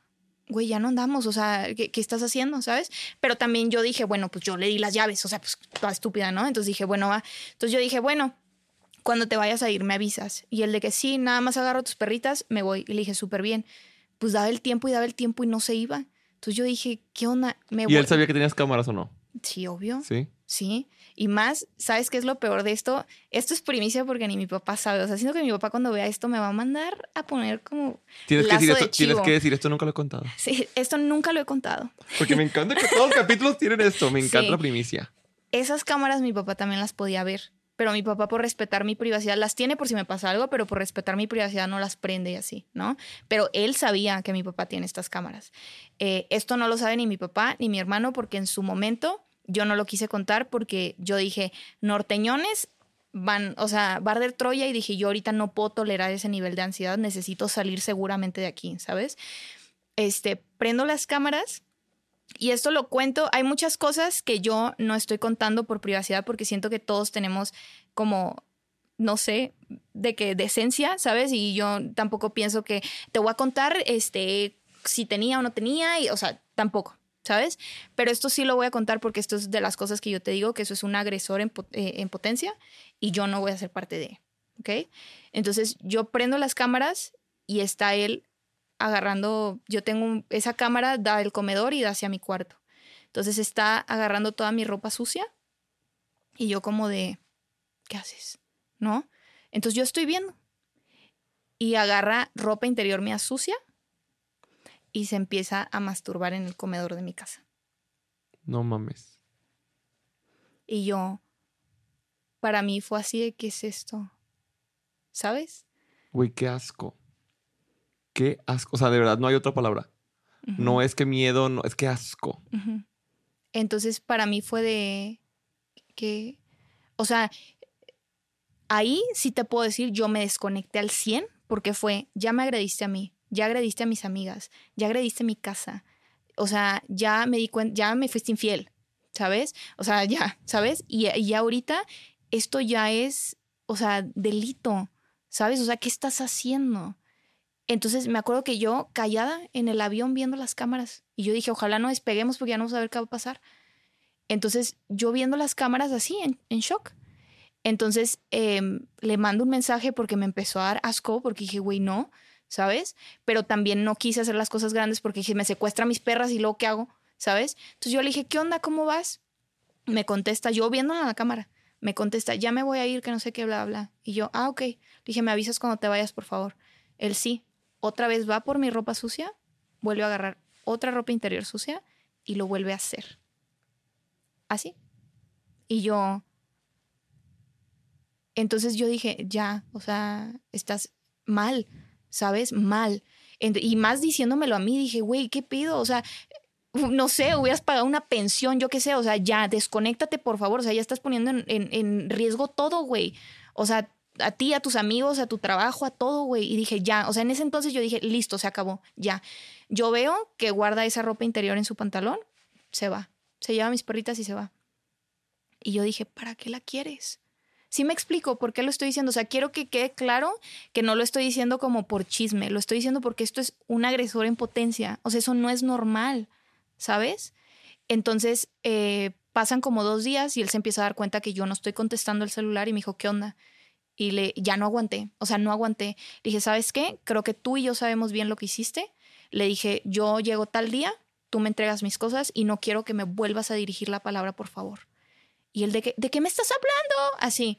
güey, ya no andamos, o sea, ¿qué, ¿qué, estás haciendo? ¿Sabes? Pero también yo dije, bueno, pues yo le di las llaves, o sea, pues toda estúpida, ¿no? Entonces dije, bueno, va. Entonces yo dije, bueno, cuando te vayas a ir me avisas. Y el de que sí, nada más agarro tus perritas, me voy. Y le dije, súper bien. Pues daba el tiempo y daba el tiempo y no se iba. Entonces yo dije, ¿qué onda? Me ¿Y él sabía que tenías cámaras o no? Sí, obvio. Sí. Sí. Y más, ¿sabes qué es lo peor de esto? Esto es primicia porque ni mi papá sabe. O sea, siento que mi papá cuando vea esto me va a mandar a poner como. Tienes, que decir, esto, tienes que decir, esto nunca lo he contado. Sí, esto nunca lo he contado. Porque me encanta que todos los capítulos tienen esto. Me encanta la primicia. Esas cámaras mi papá también las podía ver pero mi papá por respetar mi privacidad las tiene por si me pasa algo, pero por respetar mi privacidad no las prende y así, ¿no? Pero él sabía que mi papá tiene estas cámaras. Eh, esto no lo sabe ni mi papá ni mi hermano porque en su momento yo no lo quise contar porque yo dije, norteñones van, o sea, Barder Troya y dije, yo ahorita no puedo tolerar ese nivel de ansiedad, necesito salir seguramente de aquí, ¿sabes? Este, prendo las cámaras y esto lo cuento, hay muchas cosas que yo no estoy contando por privacidad porque siento que todos tenemos como, no sé, de qué decencia, ¿sabes? Y yo tampoco pienso que te voy a contar este, si tenía o no tenía, y, o sea, tampoco. ¿Sabes? Pero esto sí lo voy a contar porque esto es de las cosas que yo te digo, que eso es un agresor en, eh, en potencia y yo no voy a ser parte de, ¿ok? Entonces yo prendo las cámaras y está él agarrando, yo tengo esa cámara, da el comedor y da hacia mi cuarto. Entonces está agarrando toda mi ropa sucia y yo como de, ¿qué haces? ¿No? Entonces yo estoy viendo y agarra ropa interior mía sucia y se empieza a masturbar en el comedor de mi casa. No mames. Y yo, para mí fue así de, ¿qué es esto? ¿Sabes? Güey, qué asco qué asco. O sea, de verdad, no hay otra palabra. No es que miedo, no, es que asco. Entonces, para mí fue de que, o sea, ahí sí te puedo decir, yo me desconecté al 100 porque fue, ya me agrediste a mí, ya agrediste a mis amigas, ya agrediste mi casa. O sea, ya me di cuenta, ya me fuiste infiel, ¿sabes? O sea, ya, ¿sabes? Y, y ahorita esto ya es, o sea, delito, ¿sabes? O sea, ¿qué estás haciendo? Entonces me acuerdo que yo callada en el avión viendo las cámaras y yo dije, ojalá no despeguemos porque ya no vamos a ver qué va a pasar. Entonces yo viendo las cámaras así, en, shock. Entonces em, le mando un mensaje porque me empezó a dar asco porque dije, güey, no, ¿sabes? Pero también no quise hacer las cosas grandes porque dije, me secuestra a mis perras y luego ¿qué hago? ¿Sabes? Entonces yo le dije, ¿qué onda? ¿Cómo vas? Me contesta, yo viéndola en la cámara, me contesta, ya me voy a ir, que no sé qué, bla, bla. Y yo, ah, ok. Le dije, me avisas cuando te vayas, por favor. Él sí otra vez va por mi ropa sucia, vuelve a agarrar otra ropa interior sucia y lo vuelve a hacer. Así. Y yo... Entonces yo dije, ya, o sea, estás mal, ¿sabes? Mal. Y más diciéndomelo a mí, dije, güey, ¿qué pido? O sea, no sé, hubieras pagado una pensión, yo qué sé, o sea, ya, desconéctate, por favor, o sea, ya estás poniendo en, en riesgo todo, güey. O sea, a ti, a tus amigos, a tu trabajo, a todo, güey. Y dije, ya, o sea, en ese entonces yo dije, listo, se acabó, ya. Yo veo que guarda esa ropa interior en su pantalón, se va. Se lleva mis perritas y se va. Y yo dije, ¿para qué la quieres? Sí me explico por qué lo estoy diciendo. O sea, quiero que quede claro que no lo estoy diciendo como por chisme. Lo estoy diciendo porque esto es un agresor en potencia. O sea, eso no es normal, ¿sabes? Entonces, eh, pasan como dos días y él se empieza a dar cuenta que yo no estoy contestando el celular y me dijo, ¿qué onda? Y le, ya no aguanté. O sea, no aguanté. Dije, ¿sabes qué? Creo que tú y yo sabemos bien lo que hiciste. Le dije, yo llego tal día, tú me entregas mis cosas y no quiero que me vuelvas a dirigir la palabra, por favor. Y él de que, ¿de qué me estás hablando? Así.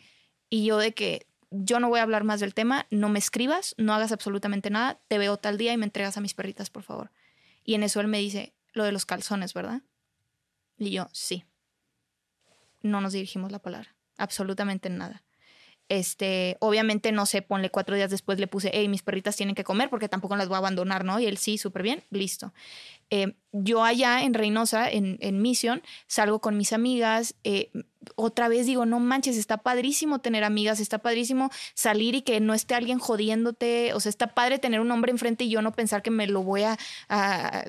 Y yo de que yo no voy a hablar más del tema, no me escribas, no hagas absolutamente nada, te veo tal día y me entregas a mis perritas, por favor. Y en eso él me dice, lo de los calzones, ¿verdad? Y yo, sí. No nos dirigimos la palabra, absolutamente nada. Este, obviamente, no sé, ponle cuatro días después le puse, hey, mis perritas tienen que comer porque tampoco las voy a abandonar, ¿no? Y él sí, súper bien, listo. Eh, yo allá en Reynosa, en, en Mission, salgo con mis amigas. Eh, otra vez digo, no manches, está padrísimo tener amigas, está padrísimo salir y que no esté alguien jodiéndote. O sea, está padre tener un hombre enfrente y yo no pensar que me lo voy a,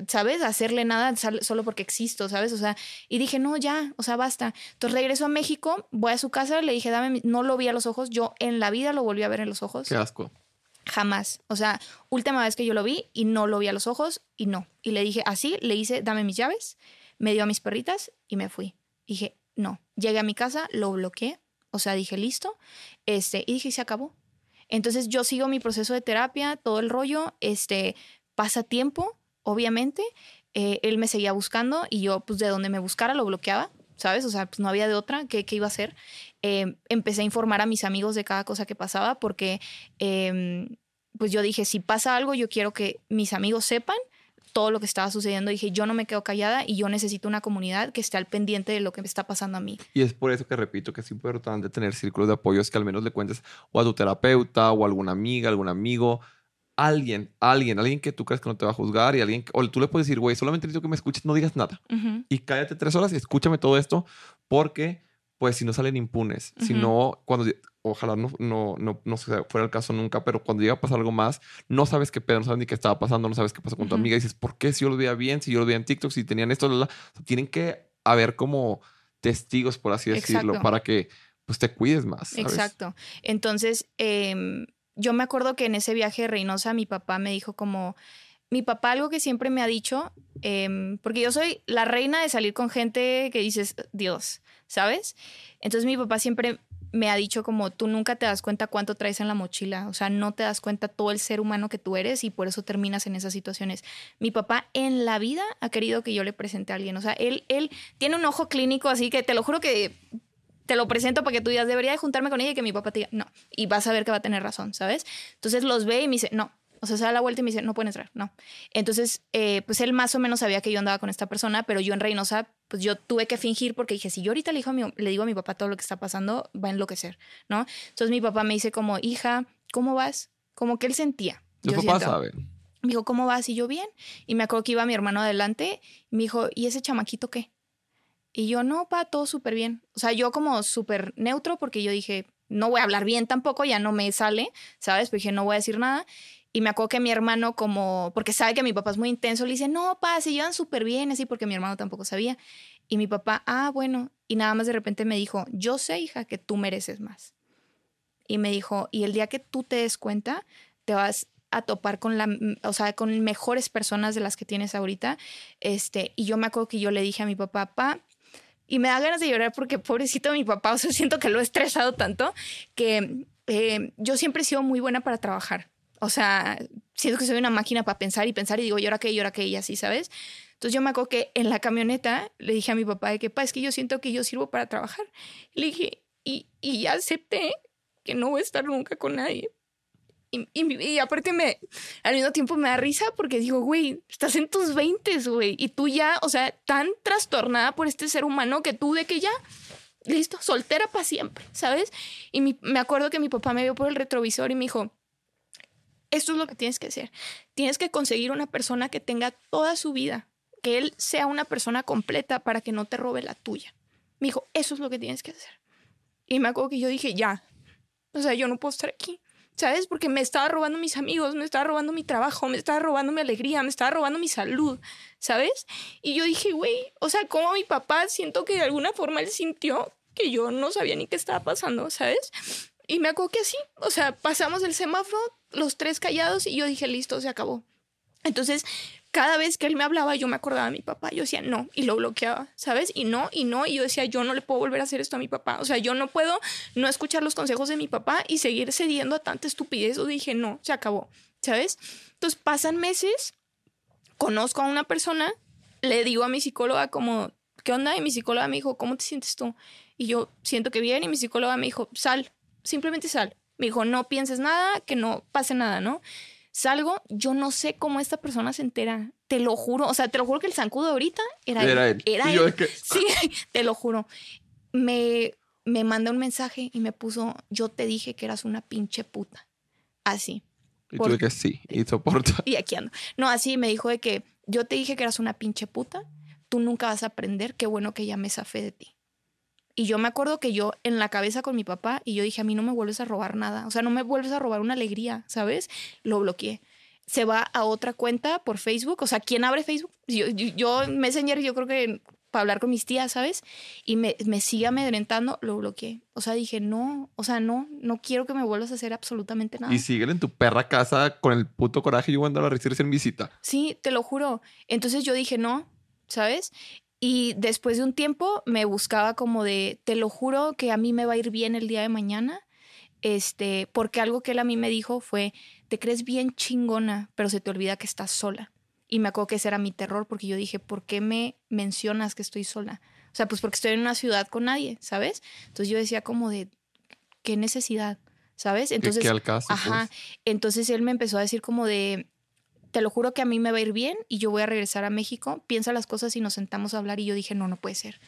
¿sabes? hacerle nada solo porque existo, ¿sabes? O sea, y dije, no, ya, o sea, basta. Entonces regreso a México, voy a su casa, le dije, dame, no lo vi a los ojos, yo en la vida lo volví a ver en los ojos. Qué asco. Jamás. O sea, última vez que yo lo vi y no lo vi a los ojos y no. Y le dije así, le hice, dame mis llaves, me dio a mis perritas y me fui. Dije, no. Llegué a mi casa, lo bloqueé. O sea, dije, listo. Este, y dije, se acabó. Entonces yo sigo mi proceso de terapia, todo el rollo, este, pasa tiempo, obviamente. Eh, él me seguía buscando y yo, pues de donde me buscara, lo bloqueaba. ¿sabes? O sea, pues no había de otra, ¿qué, qué iba a hacer? Em, empecé a informar a mis amigos de cada cosa que pasaba porque, em, pues yo dije, si pasa algo, yo quiero que mis amigos sepan todo lo que estaba sucediendo. Dije, yo no me quedo callada y yo necesito una comunidad que esté al pendiente de lo que me está pasando a mí. Y es por eso que repito que es importante tener círculos de apoyo, es que al menos le cuentes o a tu terapeuta o a alguna amiga, algún amigo, alguien, alguien, alguien que tú crees que no te va a juzgar y alguien, o tú le puedes decir, güey, solamente necesito que me escuches, no digas nada. Y cállate tres horas y escúchame todo esto, porque pues si no salen impunes, si no, cuando, ojalá no, no, no, no fuera el caso nunca, pero cuando llega a pasar algo más, no sabes qué pedo, no sabes ni qué estaba pasando, no sabes qué pasó con tu amiga, y dices, ¿por qué si yo lo veía bien, si yo lo veía en TikTok, si tenían esto, tienen que haber como testigos, por así decirlo, para que pues te cuides más. Exacto. Entonces, eh, yo me acuerdo que en ese viaje de Reynosa mi papá me dijo como, mi papá algo que siempre me ha dicho, em, porque yo soy la reina de salir con gente que dices, Dios, ¿sabes? Entonces mi papá siempre me ha dicho como tú nunca te das cuenta cuánto traes en la mochila, o sea, no te das cuenta todo el ser humano que tú eres y por eso terminas en esas situaciones. Mi papá en la vida ha querido que yo le presente a alguien, o sea, él, él tiene un ojo clínico, así que te lo juro que te lo presento para que tú digas, debería de juntarme con ella y que mi papá te diga, no. Y vas a ver que va a tener razón, ¿sabes? Entonces los ve y me dice, no. O sea, se da la vuelta y me dice, no pueden entrar, no. Entonces, eh, pues él más o menos sabía que yo andaba con esta persona, pero yo en Reynosa, pues yo tuve que fingir porque dije, si yo ahorita le digo, a mi, le digo a mi papá todo lo que está pasando, va a enloquecer, ¿no? Entonces mi papá me dice como, hija, ¿cómo vas? Como que él sentía. Tu papá sabe. Me dijo, ¿cómo vas? Y yo, bien. Y me acuerdo que iba mi hermano adelante y me dijo, ¿y ese chamaquito qué? Y yo, no, pa, todo súper bien. O sea, yo como súper neutro porque yo dije, no voy a hablar bien tampoco, ya no me sale, ¿sabes? Pero dije, no voy a decir nada. Y me acuerdo que mi hermano, como, porque sabe que mi papá es muy intenso, le dice, no, pa, se llevan súper bien, así, porque mi hermano tampoco sabía. Y mi papá, ah, bueno. Y nada más de repente me dijo, yo sé, hija, que tú mereces más. Y me dijo, y el día que tú te des cuenta, te vas a topar con la, o sea, con mejores personas de las que tienes ahorita. Este, y yo me acuerdo que yo le dije a mi papá, papá, y me da ganas de llorar porque pobrecito mi papá, o sea, siento que lo he estresado tanto que eh, yo siempre he sido muy buena para trabajar. O sea, siento que soy una máquina para pensar y pensar y digo, ¿y ahora qué? ¿y ahora qué? Y así, ¿sabes? Entonces yo me acuerdo que en la camioneta le dije a mi papá de que, pa, es que yo siento que yo sirvo para trabajar. le dije, y, y ya acepté que no voy a estar nunca con nadie. Y, y, aparte me, al mismo tiempo me da risa porque digo, güey, estás en tus 20, güey, y tú ya, o sea, tan trastornada por este ser humano que tú de que ya, listo, soltera para siempre, ¿sabes? Y me acuerdo que mi papá me vio por el retrovisor y me dijo, esto es lo que tienes que hacer. Tienes que conseguir una persona que tenga toda su vida, que él sea una persona completa para que no te robe la tuya. Me dijo, eso es lo que tienes que hacer. Y me acuerdo que yo dije, ya, o sea, yo no puedo estar aquí. ¿Sabes? Porque me estaba robando mis amigos, me estaba robando mi trabajo, me estaba robando mi alegría, me estaba robando mi salud, ¿sabes? Y yo dije, güey, o sea, como mi papá siento que de alguna forma él sintió que yo no sabía ni qué estaba pasando, ¿sabes? Y me acuerdo que así, o sea, pasamos el semáforo, los tres callados, y yo dije, listo, se acabó. Entonces, cada vez que él me hablaba, yo me acordaba de mi papá. Yo decía, no, y lo bloqueaba, ¿sabes? Y no, y no, y yo decía, yo no le puedo volver a hacer esto a mi papá. O sea, yo no puedo no escuchar los consejos de mi papá y seguir cediendo a tanta estupidez. O dije, no, se acabó, ¿sabes? Entonces pasan meses, conozco a una persona, le digo a mi psicóloga como, ¿qué onda? Y mi psicóloga me dijo, ¿cómo te sientes tú? Y yo siento que bien, y mi psicóloga me dijo, sal, simplemente sal. Me dijo, no pienses nada, que no pase nada, ¿no? Salgo, yo no sé cómo esta persona se entera. Te lo juro. O sea, te lo juro que el zancudo ahorita era, Era él. él. Era él. que- Sí, te lo juro. Me, me manda un mensaje y me puso, yo te dije que eras una pinche puta. Así. Y tuve que sí, y soporta. Y aquí ando. No, así me dijo de que yo te dije que eras una pinche puta. Tú nunca vas a aprender. Qué bueno que ya me zafé de ti. Y yo me acuerdo que yo en la cabeza con mi papá y yo dije, a mí no me vuelves a robar nada. O sea, no me vuelves a robar una alegría, ¿sabes? Lo bloqueé. Se va a otra cuenta por Facebook. O sea, ¿quién abre Facebook? Yo, yo, yo Messenger, yo creo que para hablar con mis tías, ¿sabes? Y me, me sigue amedrentando, lo bloqueé. O sea, dije, no, o sea, no, no quiero que me vuelvas a hacer absolutamente nada. Y siguen en tu perra casa con el puto coraje y yo voy a andar a en visita. Sí, te lo juro. Entonces yo dije, no, ¿sabes? Y después de un tiempo me buscaba como de, te lo juro que a mí me va a ir bien el día de mañana. Este, porque algo que él a mí me dijo fue, te crees bien chingona, pero se te olvida que estás sola. Y me acuerdo que ese era mi terror porque yo dije, ¿por qué me mencionas que estoy sola? O sea, pues porque estoy en una ciudad con nadie, ¿sabes? Entonces yo decía como de, ¿qué necesidad? ¿Sabes? Entonces, que al caso, Ajá. pues. Entonces él me empezó a decir como de, te lo juro que a mí me va a ir bien y yo voy a regresar a México, piensa las cosas y nos sentamos a hablar y yo dije, no, no puede ser.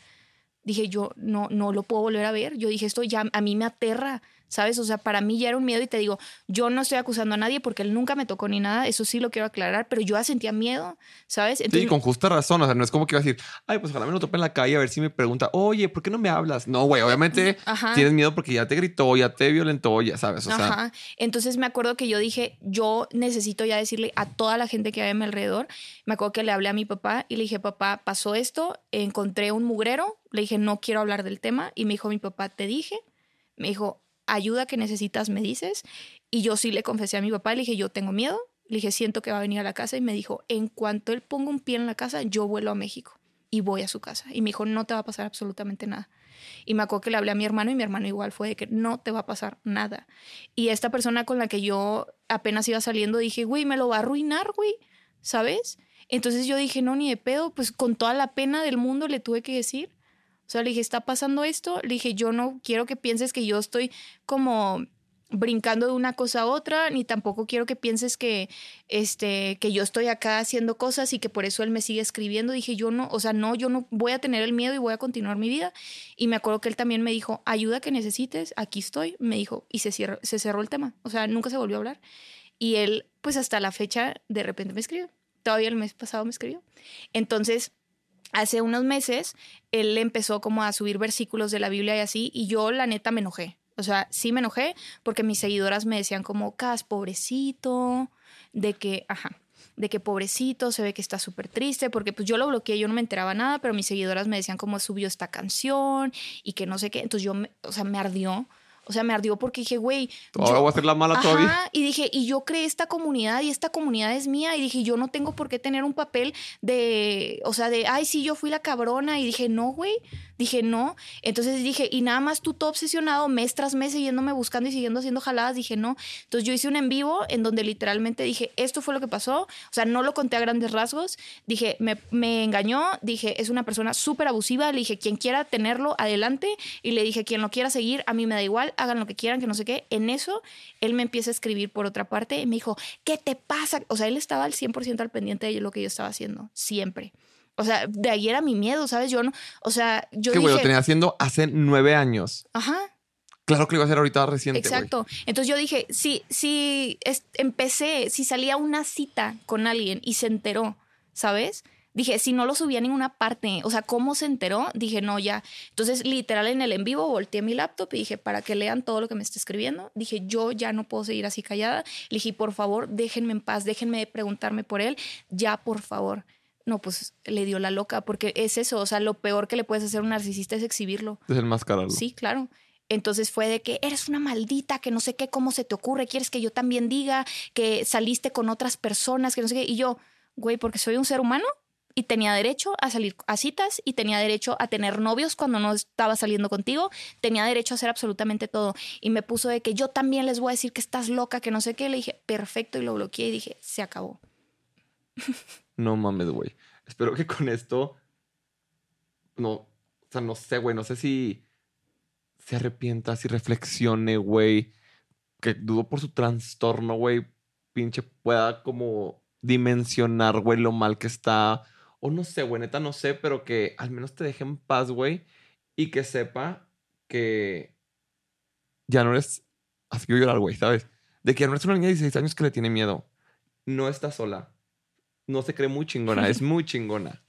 Dije, yo no, no lo puedo volver a ver. Yo dije, esto ya a mí me aterra, ¿sabes? O sea, para mí ya era un miedo y te digo, yo no estoy acusando a nadie porque él nunca me tocó ni nada, eso sí lo quiero aclarar, pero yo ya sentía miedo, ¿sabes? Sí, con justa razón. O sea, no es como que iba a decir, ay, pues ojalá me lo tope en la calle a ver si me pregunta, oye, ¿por qué no me hablas? No, güey, obviamente Ajá. tienes miedo porque ya te gritó, ya te violentó, ya sabes. O sea, Ajá. Entonces me acuerdo que yo dije, yo necesito ya decirle a toda la gente que hay a mi alrededor. Me acuerdo que le hablé a mi papá y le dije, papá, pasó esto, encontré un mugrero, le dije, no quiero hablar del tema. Y me dijo, mi papá, te dije. Me dijo, ayuda que necesitas, me dices. Y yo sí le confesé a mi papá, le dije, yo tengo miedo. Le dije, siento que va a venir a la casa. Y me dijo, en cuanto él ponga un pie en la casa, yo vuelo a México y voy a su casa. Y me dijo, no te va a pasar absolutamente nada. Y me acuerdo que le hablé a mi hermano y mi hermano igual fue de que no te va a pasar nada. Y esta persona con la que yo apenas iba saliendo dije, güey, me lo va a arruinar, güey, ¿sabes? Entonces yo dije, no, ni de pedo, pues con toda la pena del mundo le tuve que decir. O sea, le dije, está pasando esto. Le dije, yo no quiero que pienses que yo estoy como brincando de una cosa a otra, ni tampoco quiero que pienses que, este, que yo estoy acá haciendo cosas y que por eso él me sigue escribiendo. Dije, yo no, o sea, no, yo no voy a tener el miedo y voy a continuar mi vida. Y me acuerdo que él también me dijo, ayuda que necesites, aquí estoy. Me dijo, y se, cierra, se cerró el tema. O sea, nunca se volvió a hablar. Y él, pues hasta la fecha, de repente me escribió. Todavía el mes pasado me escribió. Entonces, hace unos meses, él empezó como a subir versículos de la Biblia y así, y yo la neta me enojé. O sea, sí me enojé porque mis seguidoras me decían como, Cas, pobrecito, de que, ajá, de que pobrecito, se ve que está súper triste, porque pues yo lo bloqueé, yo no me enteraba nada, pero mis seguidoras me decían cómo subió esta canción y que no sé qué. Entonces yo, o sea, me ardió. O sea, me ardió porque dije, güey. ahora voy a hacer la mala Ajá, todavía. y dije, y yo creé esta comunidad y esta comunidad es mía. Y dije, yo no tengo por qué tener un papel de, o sea, de, ay, sí, yo fui la cabrona. Y dije, no, güey. Dije, no. Entonces dije, y nada más tú todo obsesionado, mes tras mes, siguiéndome buscando y siguiendo haciendo jaladas. Dije, no. Entonces yo hice un en vivo en donde literalmente dije, esto fue lo que pasó. O sea, no lo conté a grandes rasgos. Dije, me, me engañó. Dije, es una persona súper abusiva. Le dije, quien quiera tenerlo, adelante. Y le dije, quien lo quiera seguir, a mí me da igual, hagan lo que quieran, que no sé qué. En eso, él me empieza a escribir por otra parte y me dijo, ¿qué te pasa? O sea, él estaba al 100% al pendiente de lo que yo estaba haciendo, siempre. O sea, de ahí era mi miedo, ¿sabes? Yo no, o sea, yo que dije, güey, lo tenía haciendo hace nueve años. ajá, Claro que lo iba a hacer ahorita reciente. Exacto. Entonces yo dije, sí, sí, empecé, si salía una cita con alguien y se enteró, ¿sabes? Dije, si no lo subía a ninguna parte, o sea, ¿cómo se enteró? Dije, no, ya. Entonces, literal, en el en vivo volteé mi laptop y dije, para que lean todo lo que me está escribiendo. Dije, yo ya no puedo seguir así callada. Le dije, por favor, déjenme en paz, déjenme preguntarme por él, ya, por favor. No, pues le dio la loca, porque es eso, o sea, lo peor que le puedes hacer a un narcisista es exhibirlo. Es caro. Sí, claro. Entonces fue de que eres una maldita, que no sé qué, cómo se te ocurre, quieres que yo también diga que saliste con otras personas, que no sé qué. Y yo, güey, porque soy un ser humano y tenía derecho a salir a citas y tenía derecho a tener novios cuando no estaba saliendo contigo, tenía derecho a hacer absolutamente todo. Y me puso de que yo también les voy a decir que estás loca, que no sé qué. Le dije, perfecto, y lo bloqueé y dije, se acabó. No mames, güey. Espero que con esto. No. O sea, no sé, güey. No sé si se arrepienta, si reflexione, güey. Que dudo por su trastorno, güey. Pinche pueda como dimensionar, güey, lo mal que está. O no sé, güey, neta, no sé, pero que al menos te deje en paz, güey. Y que sepa que ya no eres. Así que llorar, güey, ¿sabes? De que ya no eres una niña de 16 años que le tiene miedo. No está sola no se cree muy chingona, es muy chingona.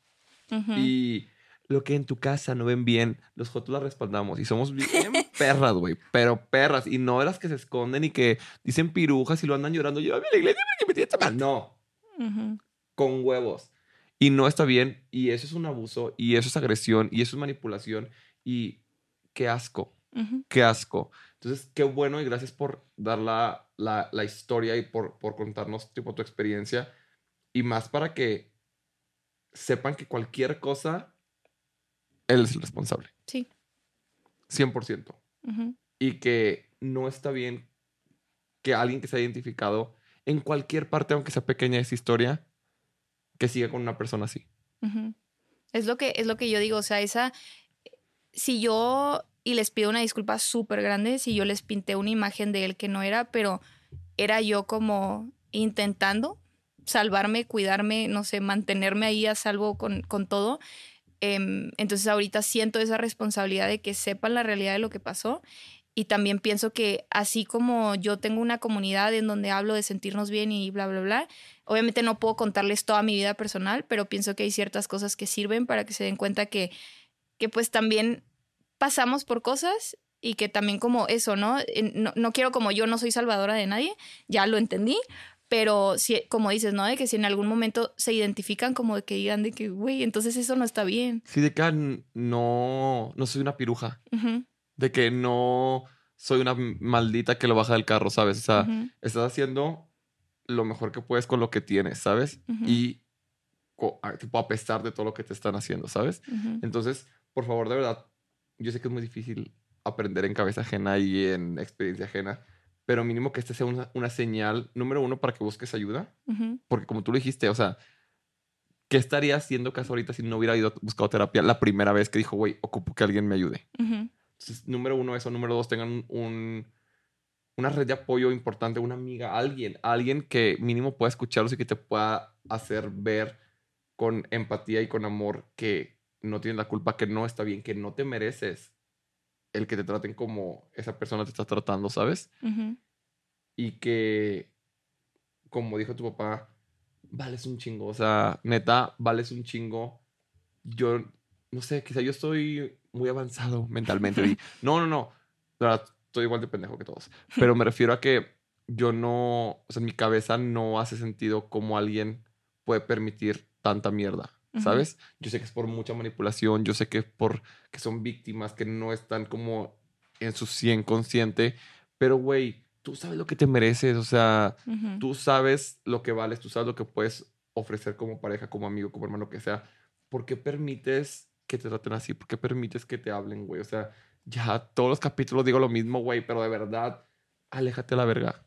Y lo que en tu casa no ven bien, los jotos la respaldamos. Y somos bien perras, güey. Pero perras. Y no de las que se esconden y que dicen pirujas y lo andan llorando. Yo a la iglesia me metí mal. No. Con huevos. Y no está bien. Y eso es un abuso. Y eso es agresión. Y eso es manipulación. Y qué asco. Qué asco. Entonces, qué bueno y gracias por dar la, la, historia y por, por contarnos tipo, tu experiencia y más para que sepan que cualquier cosa, él es el responsable. Sí. 100%. Y que no está bien que alguien que se ha identificado en cualquier parte, aunque sea pequeña esa historia, que siga con una persona así. Es lo que es lo que yo digo, o sea, esa si yo y les pido una disculpa súper grande si yo les pinté una imagen de él que no era, pero era yo como intentando salvarme, cuidarme, no sé, mantenerme ahí a salvo con, todo. Em, entonces ahorita siento esa responsabilidad de que sepan la realidad de lo que pasó y también pienso que así como yo tengo una comunidad en donde hablo de sentirnos bien y bla, bla, bla, obviamente no puedo contarles toda mi vida personal, pero pienso que hay ciertas cosas que sirven para que se den cuenta que, que pues también pasamos por cosas y que también como eso. No, no quiero como yo no soy salvadora de nadie, ya lo entendí, pero si, como dices, ¿no? De que si en algún momento se identifican como de que digan de que, güey, entonces eso no está bien. Sí, de que ah, no, no soy una piruja. De que no soy una maldita que lo baja del carro, ¿sabes? O sea, estás haciendo lo mejor que puedes con lo que tienes, ¿sabes? Y tipo, a pesar de todo lo que te están haciendo, ¿sabes? Entonces, por favor, de verdad, yo sé que es muy difícil aprender en cabeza ajena y en experiencia ajena, pero mínimo que este sea una, señal, número uno, para que busques ayuda. Porque como tú lo dijiste, o sea, ¿qué estaría haciendo caso ahorita si no hubiera ido a buscar terapia la primera vez que dijo, güey, ocupo que alguien me ayude? Entonces, número uno, eso. Número dos, tengan un, una red de apoyo importante, una amiga, alguien, alguien que mínimo pueda escucharlos y que te pueda hacer ver con empatía y con amor que no tienes la culpa, que no está bien, que no te mereces el que te traten como esa persona te está tratando, ¿sabes? Y que, como dijo tu papá, vales un chingo. O sea, neta, vales un chingo. Yo, no sé, quizá yo estoy muy avanzado mentalmente. no, no, no. estoy igual de pendejo que todos. Pero me refiero a que yo no, o sea, en mi cabeza no hace sentido cómo alguien puede permitir tanta mierda. ¿Sabes? Yo sé que es por mucha manipulación, yo sé que es por que son víctimas que no están como en su 100 consciente, pero güey, tú sabes lo que te mereces, o sea, tú sabes lo que vales, tú sabes lo que puedes ofrecer como pareja, como amigo, como hermano, que sea. ¿Por qué permites que te traten así? ¿Por qué permites que te hablen, güey? O sea, ya todos los capítulos digo lo mismo, güey, pero de verdad, aléjate a la verga.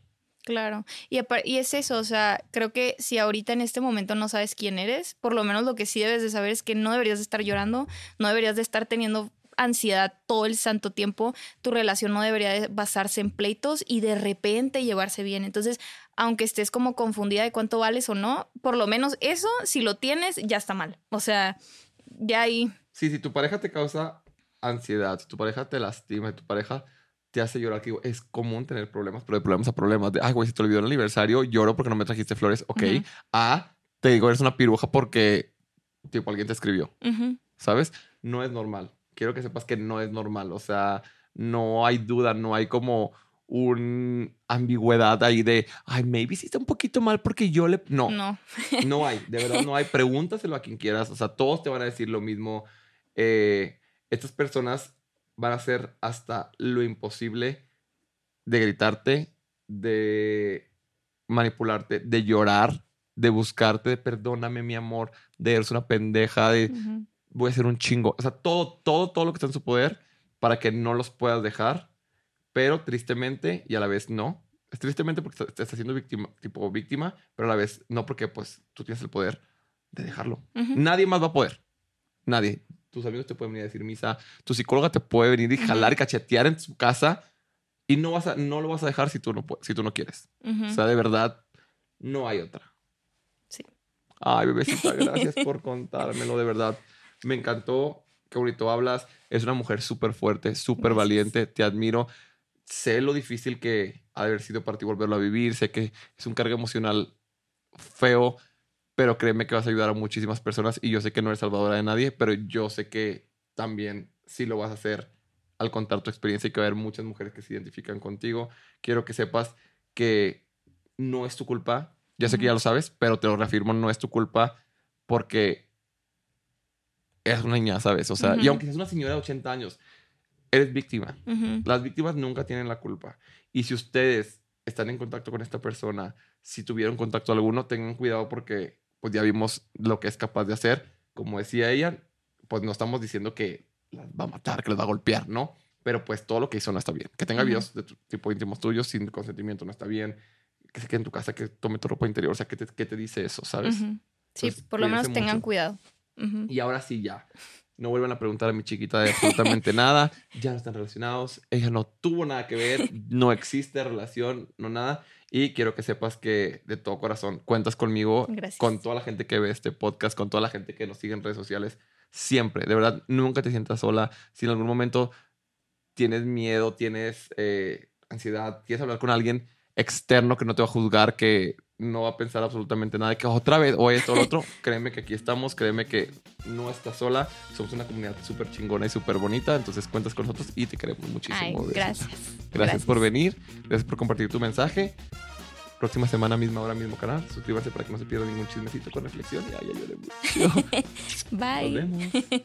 Claro, y, es eso, o sea, creo que si ahorita en este momento no sabes quién eres, por lo menos lo que sí debes de saber es que no deberías de estar llorando, no deberías de estar teniendo ansiedad todo el santo tiempo, tu relación no debería de basarse en pleitos y de repente llevarse bien. Entonces, aunque estés como confundida de cuánto vales o no, por lo menos eso, si lo tienes, ya está mal. O sea, ya ahí... Sí, si tu pareja te causa ansiedad, si tu pareja te lastima, si tu pareja te hace llorar. Que digo, es común tener problemas, pero de problemas a problemas. De, ay, güey, si te olvidó el aniversario, lloro porque no me trajiste flores. Ok. A, te digo, eres una piruja porque, tipo, alguien te escribió. ¿Sabes? No es normal. Quiero que sepas que no es normal. O sea, no hay duda, no hay como un ambigüedad ahí de, ay, maybe sí está un poquito mal porque yo le... No, No. no hay, de verdad no hay. Pregúntaselo a quien quieras. O sea, todos te van a decir lo mismo. Eh, estas personas van a hacer hasta lo imposible de gritarte, de manipularte, de llorar, de buscarte, de perdóname mi amor, de eres una pendeja, de Ujú. voy a hacer un chingo. O sea, todo, todo, todo lo que está en su poder para que no los puedas dejar, pero tristemente y a la vez no. Es tristemente porque te estás siendo víctima, tipo víctima, pero a la vez no porque pues tú tienes el poder de dejarlo. Nadie más va a poder. Nadie. Tus amigos te pueden venir a decir misa, tu psicóloga te puede venir y jalar y cachetear en su casa y no, vas a, no lo vas a dejar si tú no, si tú no quieres. Ujú. O sea, de verdad, no hay otra. Sí. Ay, bebecita, gracias por contármelo, de verdad. Me encantó, qué bonito hablas. Es una mujer súper fuerte, súper valiente, te admiro. Sé lo difícil que ha de haber sido para ti volverlo a vivir. Sé que es un carga emocional feo, pero créeme que vas a ayudar a muchísimas personas y yo sé que no eres salvadora de nadie, pero yo sé que también sí lo vas a hacer al contar tu experiencia y que va a haber muchas mujeres que se identifican contigo. Quiero que sepas que no es tu culpa. Ya sé que ya lo sabes, pero te lo reafirmo, no es tu culpa porque eres una niña, ¿sabes? O sea, y aunque seas una señora de 80 años, eres víctima. Las víctimas nunca tienen la culpa. Y si ustedes están en contacto con esta persona, si tuvieron contacto alguno, tengan cuidado porque pues ya vimos lo que es capaz de hacer. Como decía ella, pues no estamos diciendo que las va a matar, que las va a golpear, ¿no? Pero pues todo lo que hizo no está bien. Que tenga Ujú. videos de tu tipo íntimos tuyos sin consentimiento no está bien. Que se quede en tu casa, que tome tu ropa interior. O sea, ¿qué te, qué te dice eso, sabes? Ujú. Sí, Entonces, por lo menos tengan mucho. cuidado. Ujú. Y ahora sí, ya. No vuelvan a preguntar a mi chiquita de absolutamente nada. Ya no están relacionados. Ella no tuvo nada que ver. No existe relación, no nada. Y quiero que sepas que de todo corazón cuentas conmigo, Gracias. con toda la gente que ve este podcast, con toda la gente que nos sigue en redes sociales. Siempre, de verdad, nunca te sientas sola. Si en algún momento tienes miedo, tienes eh, ansiedad, quieres hablar con alguien externo que no te va a juzgar, que no va a pensar absolutamente nada, de que otra vez o esto o lo otro, créeme que aquí estamos, créeme que no estás sola, somos una comunidad súper chingona y súper bonita, entonces cuentas con nosotros y te queremos muchísimo. Ay, gracias. Gracias, por venir, gracias por compartir tu mensaje. Próxima semana, misma hora, mismo canal. Suscríbanse para que no se pierda ningún chismecito con reflexión. Y ay, mucho. Bye. Nos vemos.